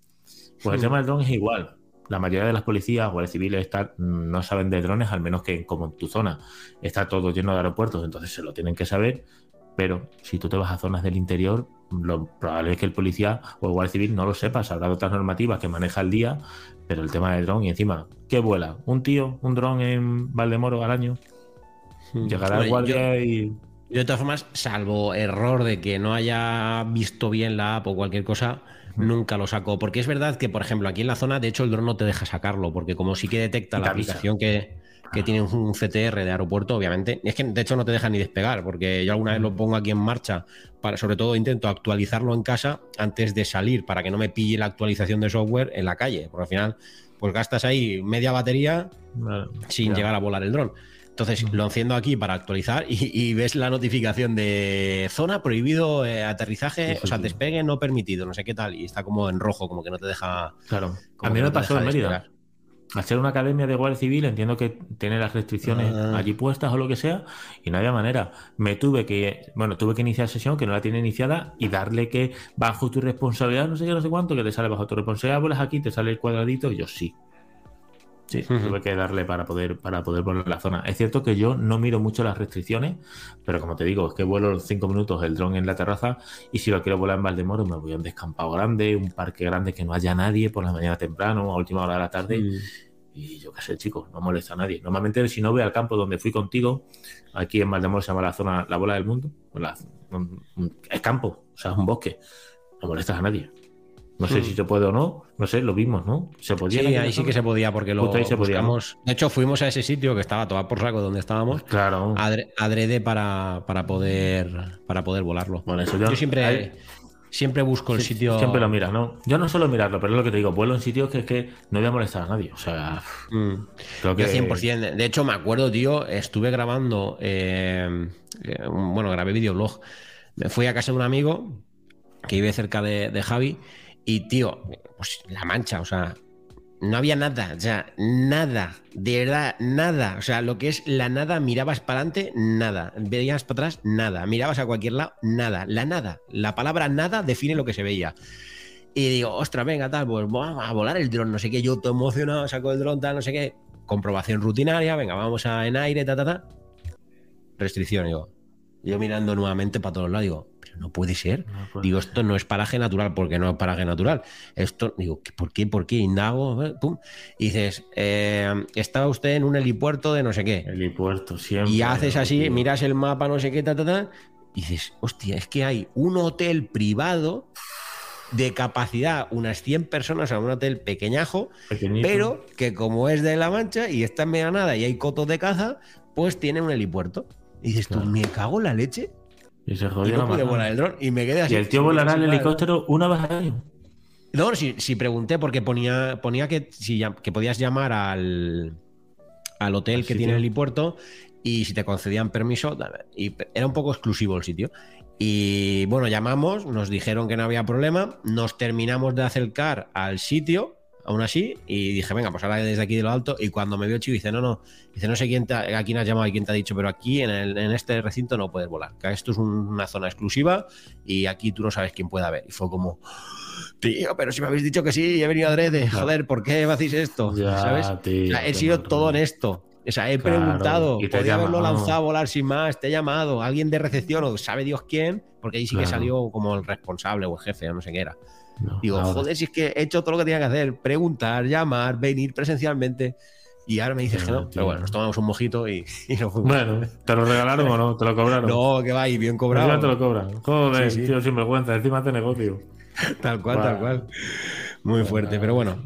Pues el tema del dron es igual la mayoría de las policías o civiles están, no saben de drones, al menos que como en tu zona está todo lleno de aeropuertos, entonces se lo tienen que saber. Pero si tú te vas a zonas del interior, lo probable es que el policía o el guardia civil no lo sepa, habrá otras normativas que maneja el día, pero el tema del dron y encima, ¿qué vuela? ¿Un tío, un dron en Valdemoro al año? Hmm. Llegará el guardia y. De todas formas, salvo error de que no haya visto bien la app o cualquier cosa, nunca lo saco. Porque es verdad que, por ejemplo, aquí en la zona, de hecho, el dron no te deja sacarlo, porque como sí que detecta la aplicación que, que tiene un CTR de aeropuerto, obviamente, es que de hecho no te deja ni despegar, porque yo alguna vez lo pongo aquí en marcha, para, sobre todo intento actualizarlo en casa antes de salir, para que no me pille la actualización de software en la calle, porque al final, pues gastas ahí media batería sin llegar a volar el dron. Entonces lo enciendo aquí para actualizar y, ves la notificación de zona prohibido eh, aterrizaje, o sea, despegue no permitido, no sé qué tal, y está como en rojo, como que no te deja. Claro, a mí me pasó en Mérida. Al ser una academia de Guardia Civil, entiendo que tiene las restricciones ah. allí puestas o lo que sea, y no había manera. Me tuve que, bueno, tuve que iniciar sesión que no la tiene iniciada y darle que bajo tu responsabilidad, no sé qué, no sé cuánto, que te sale bajo tu responsabilidad, vuelas aquí, te sale el cuadradito, y yo sí. Sí, tuve que darle para poder, para poder volar la zona. Es cierto que yo no miro mucho las restricciones, pero como te digo, es que vuelo cinco minutos el dron en la terraza y si lo quiero volar en Valdemoro me voy a un descampado grande, un parque grande que no haya nadie por la mañana temprano, a última hora de la tarde. Y yo qué sé, chicos, no molesta a nadie. Normalmente si no voy al campo donde fui contigo, aquí en Valdemoro se llama la zona, la bola del mundo, es campo, o sea, es un bosque, no molestas a nadie. No sé si hmm. se puede o no, no sé, lo vimos, ¿no? ¿Se podía? Sí, ahí sí que se podía porque lo ahí se buscamos. De hecho, fuimos a ese sitio que estaba todo por saco donde estábamos. Claro. adrede para, para, poder, para poder volarlo. Bueno, eso yo, siempre, siempre busco el sitio. Siempre lo miras, ¿no? Yo no suelo mirarlo, pero es lo que te digo, vuelo en sitios que es que no voy a molestar a nadie. O sea, mm. creo que. 100%. De hecho, me acuerdo, tío, estuve grabando. Eh, eh, bueno, grabé videoblog. Me fui a casa de un amigo que vive cerca de, de Javi y tío, pues la mancha, o sea, no había nada, o sea, nada, de verdad, nada. O sea, lo que es la nada, mirabas para adelante, nada. Veías para atrás, nada. Mirabas a cualquier lado, nada. La nada. La palabra nada define lo que se veía. Y digo, ostras, venga, tal, pues vamos a volar el dron, no sé qué. Yo todo emocionado, saco el dron, tal, no sé qué. Comprobación rutinaria, venga, vamos a en aire, ta, ta, ta. Restricción, digo. Yo mirando nuevamente para todos lados, digo, no puede ser. digo, esto no es paraje natural, porque no es paraje natural. Esto, digo, ¿por qué? ¿Por qué? Indago, eh, pum. Y dices, eh, estaba usted en un helipuerto de no sé qué. Helipuerto, siempre. Y haces así, miras el mapa, no sé qué, ta, ta, ta. Y dices, hostia, es que hay un hotel privado de capacidad unas 100 personas, sea, un hotel pequeñajo, pero que como es de La Mancha y está en nada y hay cotos de caza, pues tiene un helipuerto. Y dices tú, me cago en la leche. Y se jodió no volar el dron y me quedé así. Y el tío volará el helicóptero una vez al año. No, si, pregunté porque ponía, ponía que, si, que podías llamar al, al hotel que tiene el helipuerto y si te concedían permiso, y era un poco exclusivo el sitio. Y bueno, llamamos, nos dijeron que no había problema, nos terminamos de acercar al sitio, aún así, y dije, venga, pues ahora desde aquí de lo alto, y cuando me vio Chivo, dice, no, no, dice, no sé quién te, a quién has llamado y quién te ha dicho, pero aquí en, el, en este recinto no puedes volar, que esto es una zona exclusiva y aquí tú no sabes quién puede haber. Y fue como, tío, pero si me habéis dicho que sí, he venido a adrede, joder, ¿por qué me hacéis esto? ¿Sabes? he sido todo honesto. O sea, he preguntado, podía haberlo lanzado a volar sin más, te he llamado, alguien de recepción o sabe Dios quién, porque ahí sí que salió como el responsable o el jefe o no sé qué era. Digo, joder, si es que he hecho todo lo que tenía que hacer, preguntar, llamar, venir presencialmente. Y ahora me dices que no. Pero bueno, nos tomamos un mojito y, y nos fuimos. Bueno, ¿te lo regalaron o no? ¿Te lo cobraron? No, que va, y bien cobrado. Encima te lo cobran. Joder, sí, tío, sinvergüenza, encima de negocio. tal cual, tal cual. Muy fuerte, pero bueno,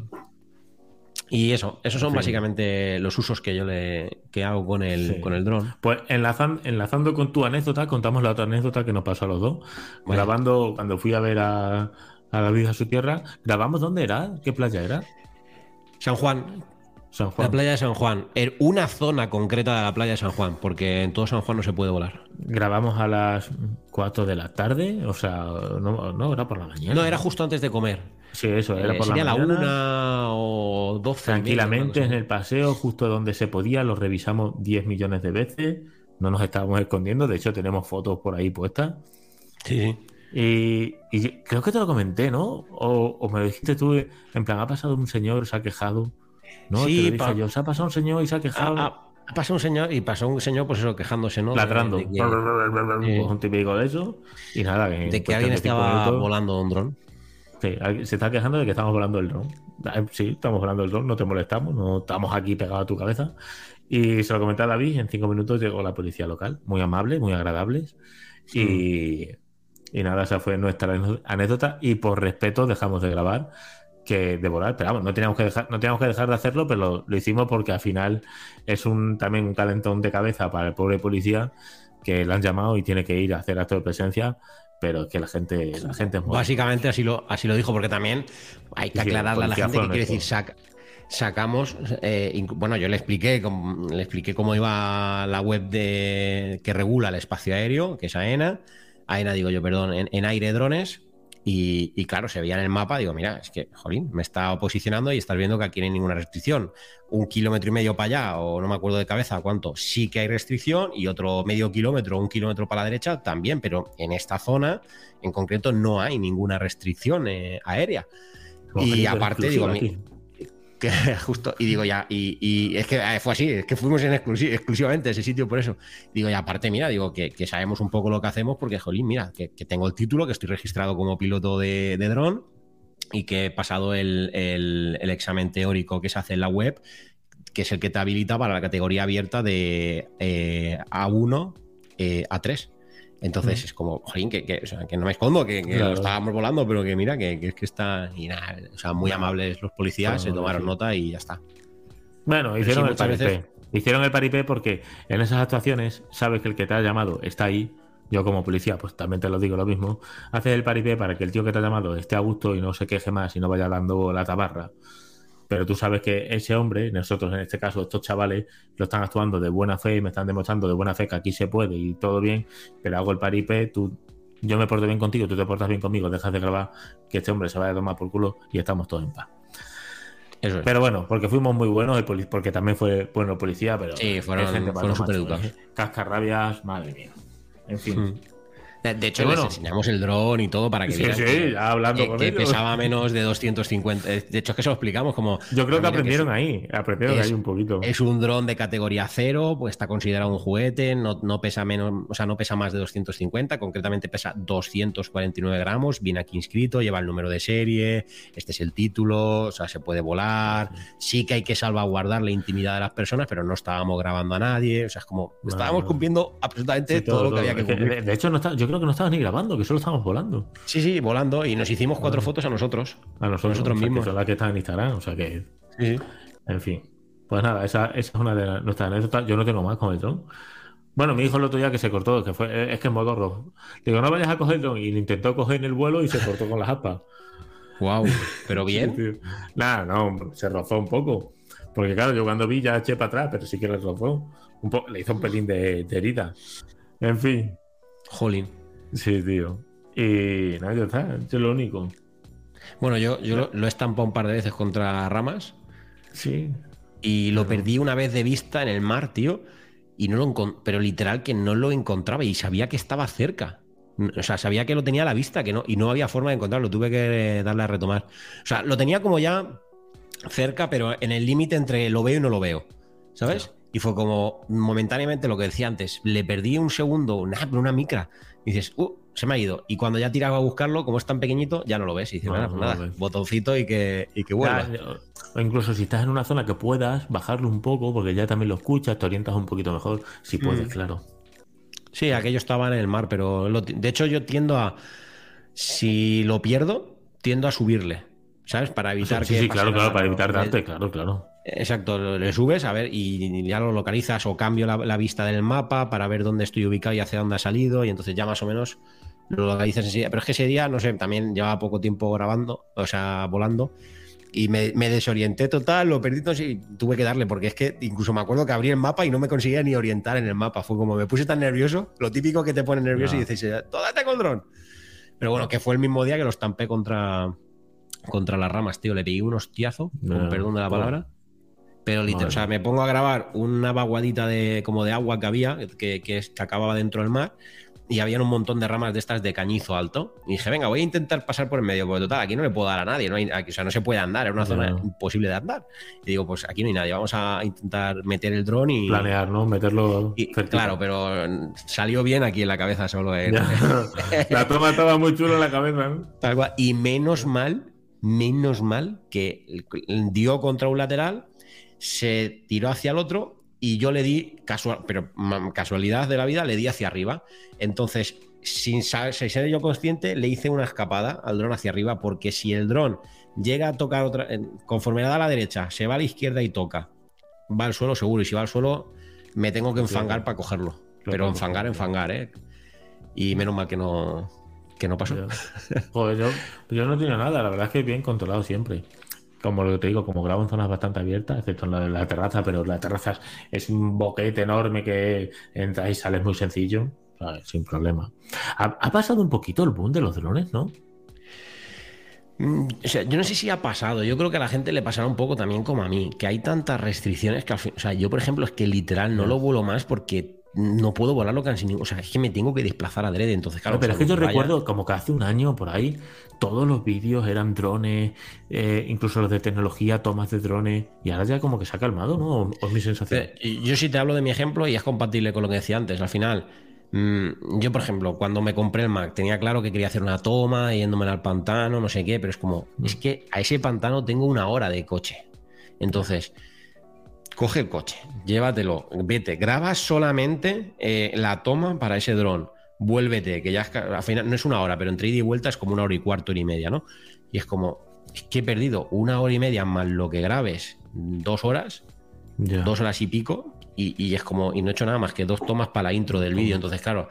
y eso, esos son básicamente los usos que yo le que hago con el, con el dron. Pues enlazando, enlazando con tu anécdota, contamos la otra anécdota que nos pasó a los dos. Grabando, cuando fui a ver a, a David a su tierra, ¿grabamos dónde era? ¿Qué playa era? San Juan. San Juan. La playa de San Juan. En una zona concreta de la playa de San Juan, porque en todo San Juan no se puede volar. Grabamos a las 4 de la tarde, o sea, no, no era por la mañana. No, era justo antes de comer. Sí, eso, era eh, por la mañana. la una o 12. Tranquilamente en el paseo, justo donde se podía, lo revisamos 10 millones de veces. No nos estábamos escondiendo, de hecho tenemos fotos por ahí puestas. Sí. Y, creo que te lo comenté, ¿no? O, me dijiste tú, en plan, ha pasado un señor, se ha quejado. ¿No? Sí, te lo dije yo, se ha pasado un señor y se ha quejado. Ha, pasado un señor y pasó un señor, pues eso, quejándose, ¿no? Ladrando. un típico de eso. Y nada, que de que alguien estaba volando un dron se está quejando de que estamos volando el dron. Eh, sí, estamos volando el dron, no te molestamos, no estamos aquí pegados a tu cabeza. Y se lo comenté a David, en cinco minutos llegó la policía local, muy amable, muy agradables. Y, nada, esa fue nuestra anécdota. Y por respeto dejamos de grabar que de volar. Pero vamos, no teníamos que dejar, no teníamos que dejar de hacerlo, pero lo, hicimos porque al final es un también un calentón de cabeza para el pobre policía que le han llamado y tiene que ir a hacer acto de presencia pero es que la gente, la gente Básicamente así lo, así lo dijo, porque también hay que aclararle a la gente que quiere decir sacamos, eh, bueno, yo le expliqué, le expliqué cómo iba la web de que regula el espacio aéreo, que es AENA, AENA digo yo, perdón, en aire drones, y, claro, se veía en el mapa, digo, mira, es que, jolín, me está posicionando y estás viendo que aquí no hay ninguna restricción. Un kilómetro y medio para allá, o no me acuerdo de cabeza cuánto, sí que hay restricción, y otro medio kilómetro, un kilómetro para la derecha también, pero en esta zona en concreto no hay ninguna restricción eh, aérea. y aparte, digo, justo, y digo ya, y, es que eh, fue así, es que fuimos en exclusivamente a ese sitio por eso. Digo, y aparte, mira, digo que, sabemos un poco lo que hacemos porque, jolín, mira, que, tengo el título, que estoy registrado como piloto de, de dron y que he pasado el, examen teórico que se hace en la web, que es el que te habilita para la categoría abierta de eh, A1 A3. Entonces es como, jolín, que, que, no me escondo, que, lo estábamos volando, pero que mira, que, que, está. Y nada, o sea, muy amables los policías, se tomaron nota y ya está. Bueno, hicieron el paripé. Hicieron el paripé porque en esas actuaciones sabes que el que te ha llamado está ahí. Yo como policía, pues también te lo digo lo mismo. Haces el paripé para que el tío que te ha llamado esté a gusto y no se queje más y no vaya dando la tabarra pero tú sabes que ese hombre, nosotros en este caso, estos chavales, lo están actuando de buena fe y me están demostrando de buena fe que aquí se puede y todo bien, pero hago el paripé, tú, yo me porto bien contigo, tú te portas bien conmigo, dejas de grabar, que este hombre se vaya a tomar por culo y estamos todos en paz. Eso Pero bueno, porque fuimos muy buenos, porque también fue bueno policía, pero sí, fueron, fueron súper educados. Cascarrabias, madre mía. En fin. Hmm. De hecho, les enseñamos el dron y todo para que sí, sí, ya hablando con que pesaba menos de 250. De hecho, es que se lo explicamos como. Yo creo que aprendieron ahí, aprendieron ahí un poquito. Es un dron de categoría cero, pues está considerado un juguete, no, no, pesa menos, o sea, no pesa más de 250, concretamente pesa 249 gramos, viene aquí inscrito, lleva el número de serie, este es el título, o sea, se puede volar. Sí que hay que salvaguardar la intimidad de las personas, pero no estábamos grabando a nadie, o sea, es como estábamos cumpliendo absolutamente todo, lo que había que cumplir. De, hecho, no está, yo creo que no estabas ni grabando, que solo estábamos volando. Sí, sí, volando. Y nos hicimos cuatro fotos a nosotros. A nosotros, mismos. Que son las que están en Instagram. O sea que. Sí. En fin. Pues nada, esa, esa es una de nuestras anécdotas. Yo no tengo más con el dron. Bueno, mi hijo el otro día que se cortó, que fue, es que en modo rojo. Digo, no vayas a coger el dron. Y lo intentó coger en el vuelo y se cortó con las aspas. Wow, pero bien. Nada, no, se rozó un poco. Porque claro, yo cuando vi ya eché para atrás, pero sí que le rozó. Un le hizo un pelín de, de herida. En fin. Jolín. Sí, tío. Y nada, ya está, es lo único. Bueno, yo, yo lo, he estampado un par de veces contra ramas. Sí. Y lo perdí una vez de vista en el mar, tío. Y no lo pero literal que no lo encontraba y sabía que estaba cerca. O sea, sabía que lo tenía a la vista que no, y no había forma de encontrarlo. Tuve que darle a retomar. O sea, lo tenía como ya cerca, pero en el límite entre lo veo y no lo veo. ¿Sabes? Y fue como momentáneamente lo que decía antes. Le perdí un segundo, una, una micra. Y dices, uh, se me ha ido. Y cuando ya tiraba a buscarlo, como es tan pequeñito, ya no lo ves. Y dices, pues nada, botoncito y que, y que vuelva. o incluso si estás en una zona que puedas bajarlo un poco, porque ya también lo escuchas, te orientas un poquito mejor, si puedes, mm. claro. Sí, aquello estaba en el mar, pero de hecho yo tiendo a, si lo pierdo, tiendo a subirle, ¿sabes? Para evitar que... Sí, claro, claro, para evitar darte, claro, claro. Exacto, le subes a ver y ya lo localizas o cambio la, vista del mapa para ver dónde estoy ubicado y hacia dónde ha salido y entonces ya más o menos lo localizas enseguida. Pero es que ese día, no sé, también llevaba poco tiempo grabando, o sea, volando y me, desorienté total, lo perdí y tuve que darle porque es que incluso me acuerdo que abrí el mapa y no me conseguía ni orientar en el mapa. Fue como me puse tan nervioso, lo típico que te pone nervioso y dices, ¡tódate con dron! Pero bueno, que fue el mismo día que lo estampé contra, contra las ramas, tío. Le pegué un hostiazo, con perdón de la palabra. Pero literal, o sea, me pongo a grabar una vaguadita de, como de agua que había, que, que, acababa dentro del mar, y habían un montón de ramas de estas de cañizo alto. Y dije, venga, voy a intentar pasar por el medio, porque total, aquí no le puedo dar a nadie, no hay, o sea, no se puede andar, es una zona imposible de andar. Y digo, pues aquí no hay nadie, vamos a intentar meter el dron y. Planear, ¿no? Meterlo. claro, pero salió bien aquí en la cabeza solo. la toma estaba muy chula en la cabeza, ¿no? Y menos mal, menos mal que dio contra un lateral se tiró hacia el otro y yo le di, casual, pero casualidad de la vida, le di hacia arriba. Entonces, sin, ser yo consciente, le hice una escapada al dron hacia arriba, porque si el dron llega a tocar otra, conforme da a la derecha, se va a la izquierda y toca, va al suelo seguro, y si va al suelo, me tengo que enfangar para cogerlo. Pero enfangar, enfangar, ¿eh? Y menos mal que no, que no pasó. Joder, yo, yo no tengo nada, la verdad es que bien controlado siempre como lo que te digo, como grabo en zonas bastante abiertas, excepto en la, terraza, pero la terraza es un boquete enorme que entras y sales muy sencillo, sin problema. Ha, pasado un poquito el boom de los drones, ¿no? Mm, o sea, yo no sé si ha pasado, yo creo que a la gente le pasará un poco también como a mí, que hay tantas restricciones que al fin, o sea, yo por ejemplo es que literal no lo vuelo más porque no puedo volar lo que han O sea, es que me tengo que desplazar a adrede. Entonces, claro. pero es que yo recuerdo como que hace un año por ahí, todos los vídeos eran drones, eh, incluso los de tecnología, tomas de drones. Y ahora ya como que se ha calmado, ¿no? ¿O es mi sensación? Eh, yo sí te hablo de mi ejemplo y es compatible con lo que decía antes. Al final, mm, yo, por ejemplo, cuando me compré el Mac, tenía claro que quería hacer una toma, yéndome al pantano, no sé qué, pero es como, es mm. que a ese pantano tengo una hora de coche. Entonces coge el coche, llévatelo, vete, graba solamente eh, la toma para ese dron, vuélvete, que ya al final no es una hora, pero entre ida y vuelta es como una hora y cuarto, hora y media, ¿no? Y es como, es que he perdido una hora y media más lo que grabes, dos horas, dos horas y pico, y, es como, y no he hecho nada más que dos tomas para la intro del vídeo, entonces claro.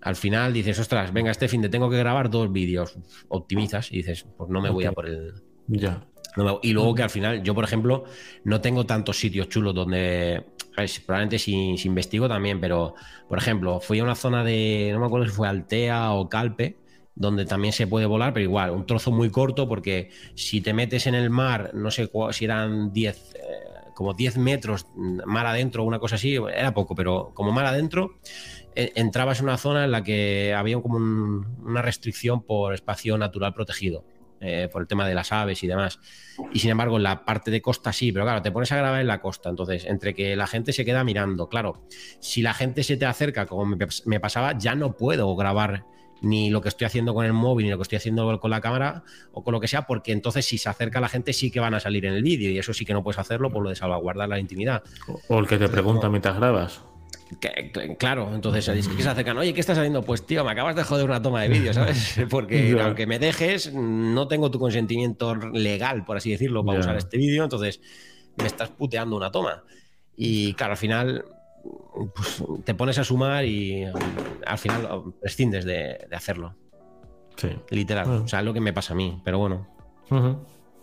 Al final dices, ostras, venga, este fin de tengo que grabar dos vídeos. Optimizas y dices, pues no me voy a por el. Ya y luego que al final, yo por ejemplo, no tengo tantos sitios chulos donde. probablemente si, investigo también, pero por ejemplo, fui a una zona de. No me acuerdo si fue Altea o Calpe, donde también se puede volar, pero igual, un trozo muy corto, porque si te metes en el mar, no sé si eran 10. Eh, como 10 metros mar adentro o una cosa así, era poco, pero como mar adentro, e, entrabas en una zona en la que había como una restricción por espacio natural protegido. Eh, por el tema de las aves y demás. Y sin embargo, en la parte de costa sí, pero claro, te pones a grabar en la costa. Entonces, entre que la gente se queda mirando, claro, si la gente se te acerca, como me, pasaba, ya no puedo grabar ni lo que estoy haciendo con el móvil, ni lo que estoy haciendo con la cámara o con lo que sea, porque entonces si se acerca la gente sí que van a salir en el vídeo y eso sí que no puedes hacerlo por lo de salvaguardar la intimidad. O el que te pregunta mientras grabas claro, entonces se acercan, oye, ¿qué estás haciendo? Pues tío, me acabas de joder una toma de vídeo, ¿sabes? Porque aunque me dejes, no tengo tu consentimiento legal, por así decirlo, para usar este vídeo, entonces me estás puteando una toma. Y claro, al final pues, te pones a sumar y al final prescindes de, hacerlo. Sí. Literal. O sea, es lo que me pasa a mí, pero bueno.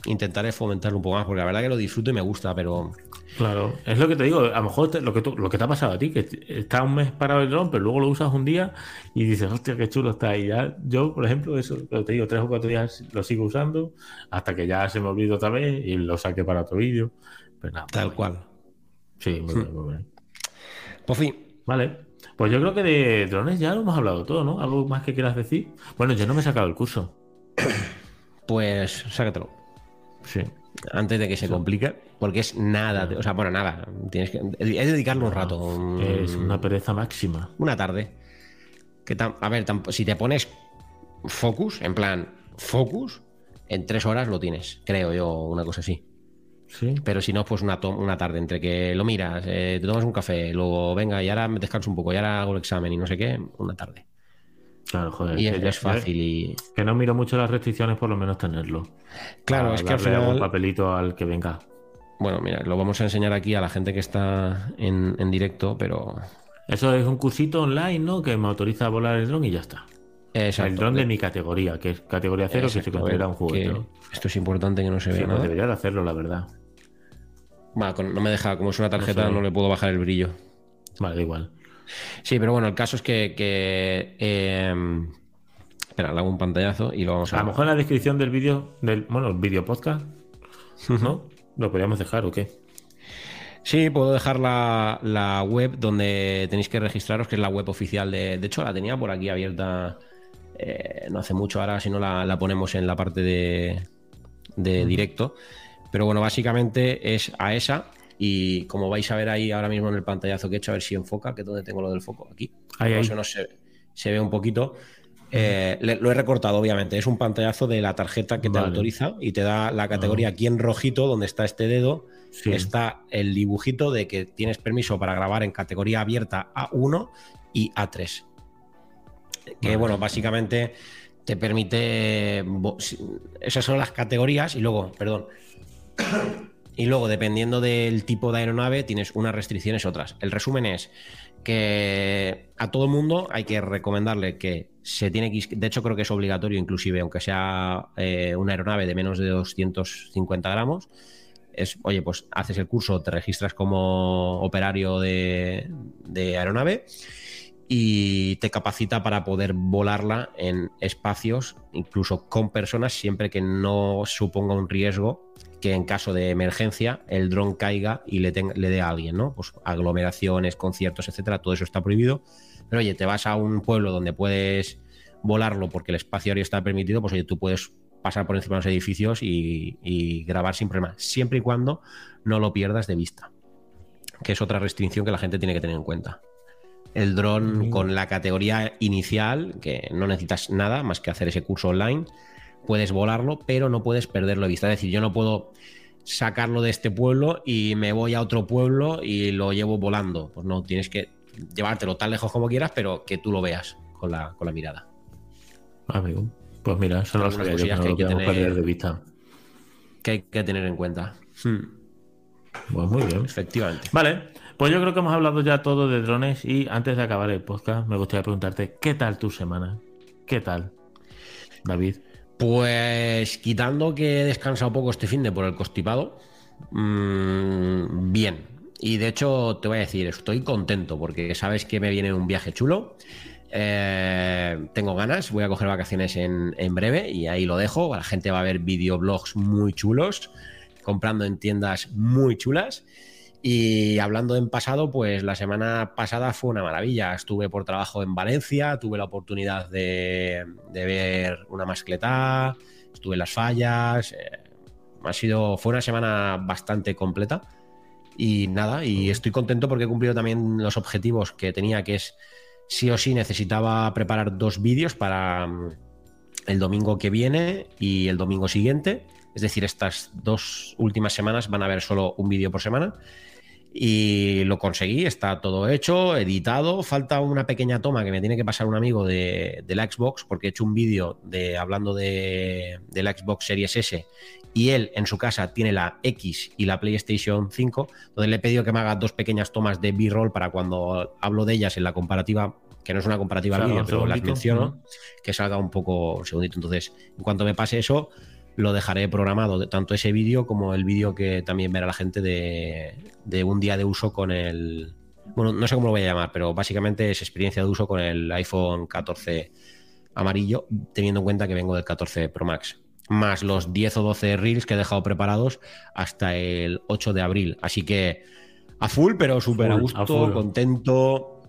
Intentaré fomentarlo un poco más, porque la verdad que lo disfruto y me gusta, pero Claro, es lo que te digo, a lo mejor lo, que lo que te ha pasado a ti, que está un mes parado el dron, pero luego lo usas un día y dices, hostia, qué chulo está. Y ya yo, por ejemplo, eso, lo te digo, tres o cuatro días lo sigo usando hasta que ya se me olvida otra vez y lo saque para otro vídeo. Pues Tal cual. Sí, muy bien, muy bien. Por fin. Vale. Pues yo creo que de drones ya lo hemos hablado todo, ¿no? ¿Algo más que quieras decir? Bueno, yo no me he sacado el curso. Pues sácatelo. Sí antes de que se complique, porque es nada, o sea, bueno, nada, tienes que es dedicarle un rato. Es una pereza máxima. Una tarde. Que a ver, si te pones focus, en plan focus, en tres horas lo tienes, creo yo, una cosa así. Sí. Pero si no, pues una, una tarde, entre que lo miras, eh, te tomas un café, luego venga y ahora me descanso un poco y ahora hago el examen y no sé qué, una tarde. Claro, joder. Y es, fácil. Y... Que no miro mucho las restricciones, por lo menos tenerlo. Claro, es que al final. un papelito al que venga. Bueno, mira, lo vamos a enseñar aquí a la gente que está en, directo, pero. Eso es un cursito online, ¿no? Que me autoriza a volar el dron y ya está. Exacto. El dron de mi categoría, que es categoría cero, que se considera un juguete. Esto es importante que no se vea. Pues debería de hacerlo, la verdad. Bueno, no me deja, como es una tarjeta, no, no le puedo bajar el brillo. Vale, da igual. Sí, pero bueno, el caso es que. Em, espera, le hago un pantallazo y lo vamos a. A lo mejor en la descripción del vídeo, del, bueno, el vídeo podcast, ¿no? ¿Lo podríamos dejar o qué? Sí, puedo dejar la, web donde tenéis que registraros, que es la web oficial de. De hecho, la tenía por aquí abierta eh, no hace mucho, ahora si no la, ponemos en la parte de, de directo. Pero bueno, básicamente es a esa y como vais a ver ahí ahora mismo en el pantallazo que he hecho, a ver si enfoca, que es donde tengo lo del foco, aquí. Ahí, Eso no se, ve un poquito. Eh, lo he recortado, obviamente. Es un pantallazo de la tarjeta que te autoriza y te da la categoría aquí en rojito, donde está este dedo. Está el dibujito de que tienes permiso para grabar en categoría abierta A1 y A3. Que bueno, básicamente te permite. Esas son las categorías y luego, perdón. Y luego, dependiendo del tipo de aeronave, tienes unas restricciones otras. El resumen es que a todo el mundo hay que recomendarle que se tiene que... De hecho, creo que es obligatorio, inclusive, aunque sea eh, una aeronave de menos de 250 gramos. Es, oye, pues haces el curso, te registras como operario de, de aeronave y te capacita para poder volarla en espacios, incluso con personas, siempre que no suponga un riesgo que en caso de emergencia el dron caiga y le, dé a alguien, ¿no? Pues aglomeraciones, conciertos, etcétera, todo eso está prohibido. Pero oye, te vas a un pueblo donde puedes volarlo porque el espacio aéreo está permitido, pues oye, tú puedes pasar por encima de los edificios y, grabar sin problema, siempre y cuando no lo pierdas de vista, que es otra restricción que la gente tiene que tener en cuenta. El dron con la categoría inicial, que no necesitas nada más que hacer ese curso online, puedes volarlo, pero no puedes perderlo de vista. Es decir, yo no puedo sacarlo de este pueblo y me voy a otro pueblo y lo llevo volando. Pues no, tienes que llevártelo tan lejos como quieras, pero que tú lo veas con la, con la mirada. Amigo, pues mira, son las cosas que, hay que tener, de vista. Que hay que tener en cuenta. Hmm. Pues muy bien. Efectivamente. Vale, pues yo creo que hemos hablado ya todo de drones y antes de acabar el podcast me gustaría preguntarte, ¿qué tal tu semana? ¿Qué tal, David? Pues quitando que he descansado poco este fin de por el constipado, mm, bien. Y de hecho te voy a decir, estoy contento porque sabes que me viene un viaje chulo. Eh, tengo ganas, voy a coger vacaciones en, breve y ahí lo dejo. La gente va a ver videoblogs muy chulos, comprando en tiendas muy chulas. Y hablando en pasado, pues la semana pasada fue una maravilla. Estuve por trabajo en Valencia, tuve la oportunidad de, ver una mascleta, estuve en las fallas. Eh, ha sido, fue una semana bastante completa. Y nada, y estoy contento porque he cumplido también los objetivos que tenía, que es sí o sí necesitaba preparar dos vídeos para mm, el domingo que viene y el domingo siguiente. Es decir, estas dos últimas semanas van a haber solo un vídeo por semana. Y lo conseguí, está todo hecho, editado. Falta una pequeña toma que me tiene que pasar un amigo de, la Xbox, porque he hecho un vídeo de, hablando de, de, la Xbox Series S y él en su casa tiene la X y la PlayStation 5, donde le he pedido que me haga dos pequeñas tomas de B-roll para cuando hablo de ellas en la comparativa, que no es una comparativa al vídeo, pero las menciono, que salga un poco segundito. Entonces, en cuanto me pase eso, lo dejaré programado, tanto ese vídeo como el vídeo que también verá la gente de, un día de uso con el... Bueno, no sé cómo lo voy a llamar, pero básicamente es experiencia de uso con el iPhone 14 amarillo, teniendo en cuenta que vengo del 14 Pro Max. Más los 10 o 12 reels que he dejado preparados hasta el 8 de abril. Así que a full, pero súper a gusto, contento.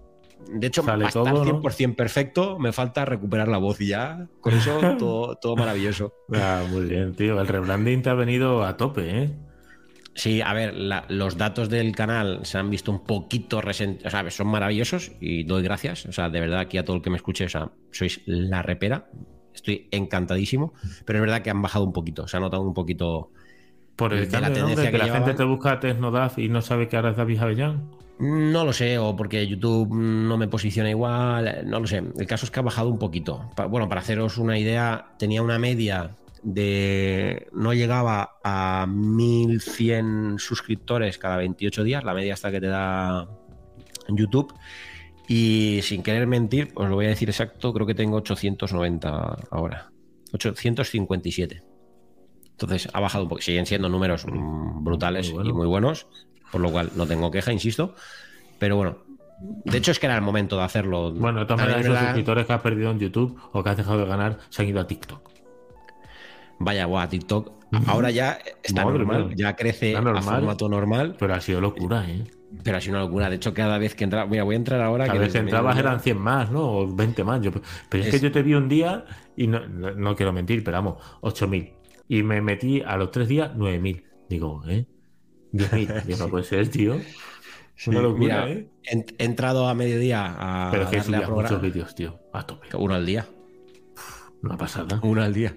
De hecho, Sale hasta todo, 100% perfecto, me falta recuperar la voz y ya, con eso todo, maravilloso. Ah, muy bien, tío. El rebranding te ha venido a tope, ¿eh? Sí, a ver, los datos del canal se han visto un poquito resentidos, o sea, son maravillosos y doy gracias. O sea, de verdad, aquí a todo el que me escuche, o sea, sois la repera. Estoy encantadísimo, pero es verdad que han bajado un poquito, se ha notado un poquito. Por el la tendencia que, la gente te busca Tesnodaf y no sabe que ahora es David Avellán. No lo sé, o porque YouTube no me posiciona igual, no lo sé. El caso es que ha bajado un poquito. Bueno, para haceros una idea, tenía una media de. No llegaba a 1100 suscriptores cada 28 días, la media hasta que te da en YouTube. Y sin querer mentir, os lo voy a decir exacto, creo que tengo 890 ahora. 857. Entonces ha bajado un poco. Siguen siendo números mm, brutales y muy buenos por lo cual no tengo queja, insisto. Pero bueno, de hecho es que era el momento de hacerlo. Bueno, también esos suscriptores que has perdido en YouTube o que has dejado de ganar se han ido a TikTok. Vaya, guau, TikTok ahora ya está normal, ya crece normal, a formato normal. Pero ha sido locura, ¿eh? Pero ha sido una locura. De hecho, cada vez que entraba, mira, voy a entrar ahora. Cada vez que entrabas eran 100 más, ¿no? O 20 más. pero es, que yo te vi un día y no, no, quiero mentir, pero vamos, 8000. Y me metí a los tres días 9000. Digo, ¿eh? No puede ser, tío. Es una locura, ¿eh? He entrado a mediodía a. Pero que muchos vídeos, tío. A tope. Uno al día. Una pasada. Uno al día.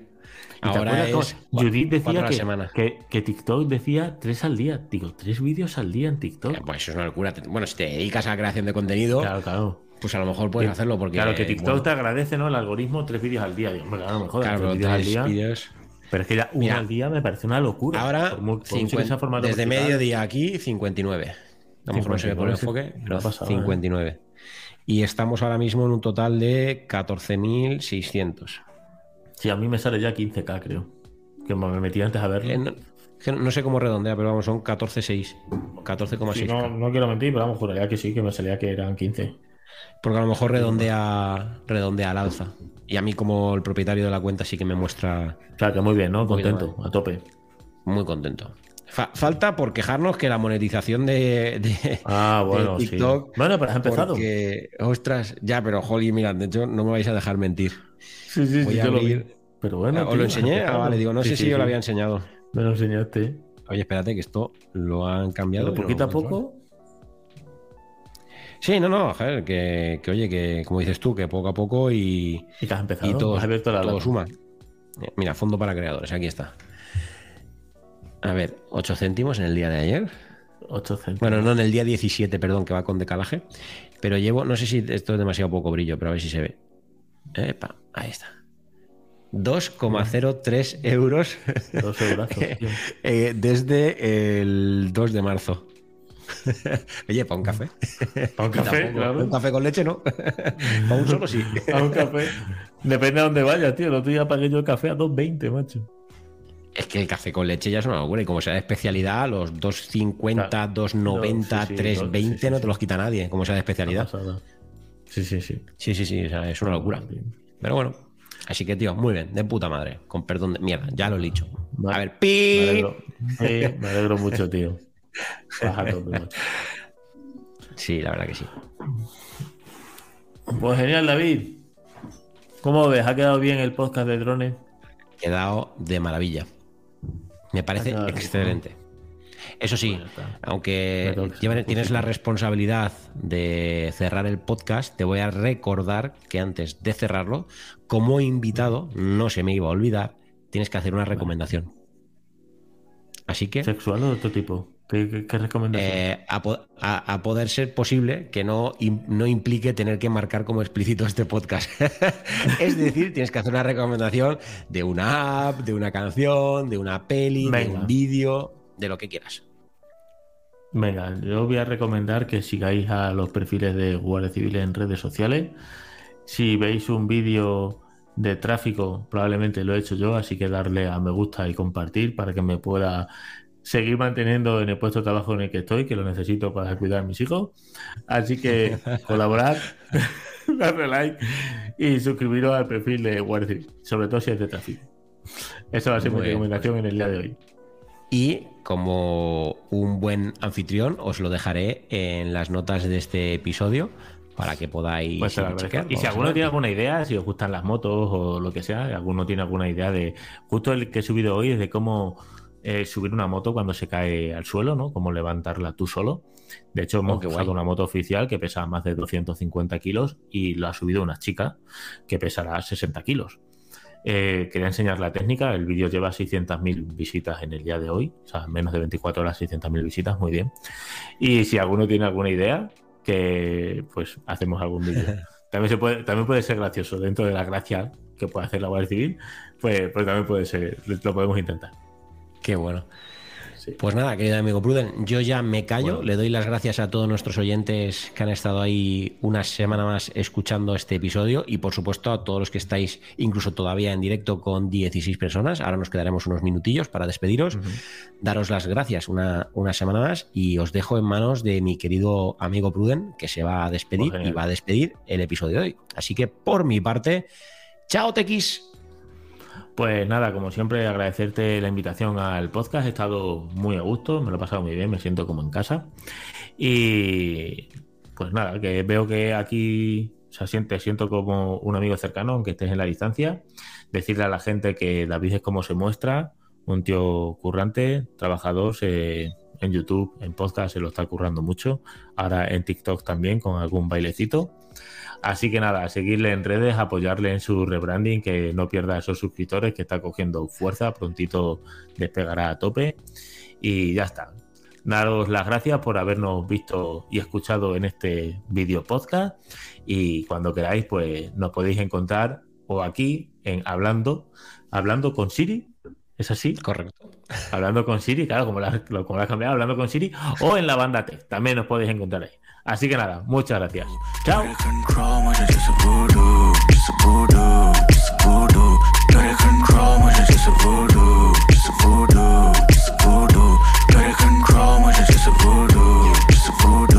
Ahora es Judith decía que, que, TikTok decía tres al día. Digo, tres vídeos al día en TikTok. Eh, pues eso es una locura. Bueno, si te dedicas a la creación de contenido. Claro, claro. Pues a lo mejor puedes hacerlo porque. Claro, que TikTok te agradece, ¿no? El algoritmo, tres vídeos al día. Digo, claro, mejor. Claro, tres vídeos al día. Pero es que ya uno al día me parece una locura. Ahora, desde mediodía aquí, 59. A lo mejor no se ve por el enfoque, pero 59. Y estamos ahora mismo en un total de 14.600. Sí, a mí me sale ya 15k, creo. Que me metí antes a verlo. Eh, no, sé cómo redondea, pero vamos, son 14,6. 14,6. no, no, quiero mentir, pero vamos, juraría que sí, que me salía que eran 15. Porque a lo mejor redondea, redondea al alza. Y a mí, como el propietario de la cuenta, sí que me muestra. Claro, que muy bien, ¿no? Contento, a tope. Muy contento. falta por quejarnos que la monetización de, ah, bueno, TikTok. Bueno, pero has empezado. Porque, ostras, ya, pero Holly, mira, de hecho, no me vais a dejar mentir. Sí, sí, sí, yo lo vi. Pero bueno. ¿Os lo enseñé? Ah, vale, digo, no sé si yo lo había enseñado. Me lo enseñaste. Oye, espérate, que esto lo han cambiado. poquito a poco. Sí, no, no, que, oye, que como dices tú, que poco a poco y, y, has empezado, y todo, suma. Mira, fondo para creadores, aquí está. A ver, 8 céntimos en el día de ayer. 8 céntimos. Bueno, no en el día 17, perdón, que va con decalaje. Pero llevo, no sé si esto es demasiado poco brillo, pero a ver si se ve. Epa, ahí está. 2,03 euros. Dos euros, eh, desde el 2 de marzo. Oye, para un café. Para un café, claro. Un café con leche, ¿no? para un solo sí. Para un café. Depende de dónde vayas, tío. El otro día pagué yo el café a 2.20, macho. Es que el café con leche ya es una locura. Y como sea de especialidad, los 2.50, 2.90, 3.20 no te los quita nadie, como sea de especialidad. Sí, sí, sí. Sí, sí, sí. O sea, es una locura. Pero bueno. Así que, tío, muy bien, de puta madre. Con perdón de mierda, ya lo he dicho. A ver, pi. me alegro mucho, tío. Sí, la verdad que sí. Pues genial, David. ¿Cómo ves? ¿Ha quedado bien el podcast de drones? Quedado de maravilla. Me parece excelente. Eso sí, pues aunque tienes la responsabilidad de cerrar el podcast, te voy a recordar que antes de cerrarlo, como invitado, no se me iba a olvidar, tienes que hacer una recomendación. Así que. ¿Sexual o de otro tipo? ¿Qué, recomendación? Eh, a, poder ser posible que no, no implique tener que marcar como explícito este podcast. es decir, tienes que hacer una recomendación de una app, de una canción, de una peli, de un vídeo, de lo que quieras. Venga, yo voy a recomendar que sigáis a los perfiles de Guardia Civil en redes sociales. Si veis un vídeo de tráfico, probablemente lo he hecho yo, así que darle a me gusta y compartir para que me pueda seguir manteniendo en el puesto de trabajo en el que estoy, que lo necesito para cuidar a mis hijos. Así que colaborar, darle like y suscribiros al perfil de Guardia sobre todo si es de tráfico. Esa va a ser mi recomendación en el día de hoy. Y como un buen anfitrión, os lo dejaré en las notas de este episodio para que podáis pues Y si alguno tiene alguna idea, si os gustan las motos o lo que sea, alguno tiene alguna idea de. Justo el que he subido hoy es de cómo eh, subir una moto cuando se cae al suelo, ¿no? Cómo levantarla tú solo. De hecho, hemos oh, usado una moto oficial que pesa más de 250 kilos y lo ha subido una chica que pesará 60 kilos. Eh, quería enseñar la técnica. El vídeo lleva 600.000 visitas en el día de hoy. O sea, menos de 24 horas, 600.000 visitas. Muy bien. Y si alguno tiene alguna idea, que pues hacemos algún vídeo. También, se puede, también puede ser gracioso dentro de la gracia que puede hacer la Guardia Civil, pues, pues también puede ser, lo podemos intentar. Qué bueno. Pues nada, querido amigo Pruden, yo ya me callo. Le doy las gracias a todos nuestros oyentes que han estado ahí una semana más escuchando este episodio y por supuesto a todos los que estáis incluso todavía en directo con 16 personas. Ahora nos quedaremos unos minutillos para despediros. Daros las gracias una, una, semana más y os dejo en manos de mi querido amigo Pruden que se va a despedir y va a despedir el episodio de hoy. Así que por mi parte, chao Tequis. Pues nada, como siempre, agradecerte la invitación al podcast. He estado muy a gusto, me lo he pasado muy bien, me siento como en casa. Y pues nada, que veo que aquí se siente, siento como un amigo cercano, aunque estés en la distancia. Decirle a la gente que David es como se muestra, un tío currante, trabajador, en YouTube, en podcast, se lo está currando mucho. Ahora en TikTok también, con algún bailecito. Así que nada, seguirle en redes, apoyarle en su rebranding, que no pierda esos suscriptores, que está cogiendo fuerza, prontito despegará a tope. Y ya está. Daros las gracias por habernos visto y escuchado en este video podcast. Y cuando queráis, pues nos podéis encontrar o aquí en Hablando, Hablando con Siri. ¿Es así? Correcto. Hablando con Siri, claro, como la, como has cambiado, hablando con Siri o en la banda tech. También nos podéis encontrar ahí. Así que nada, muchas gracias. Chao. voodoo, just a voodoo.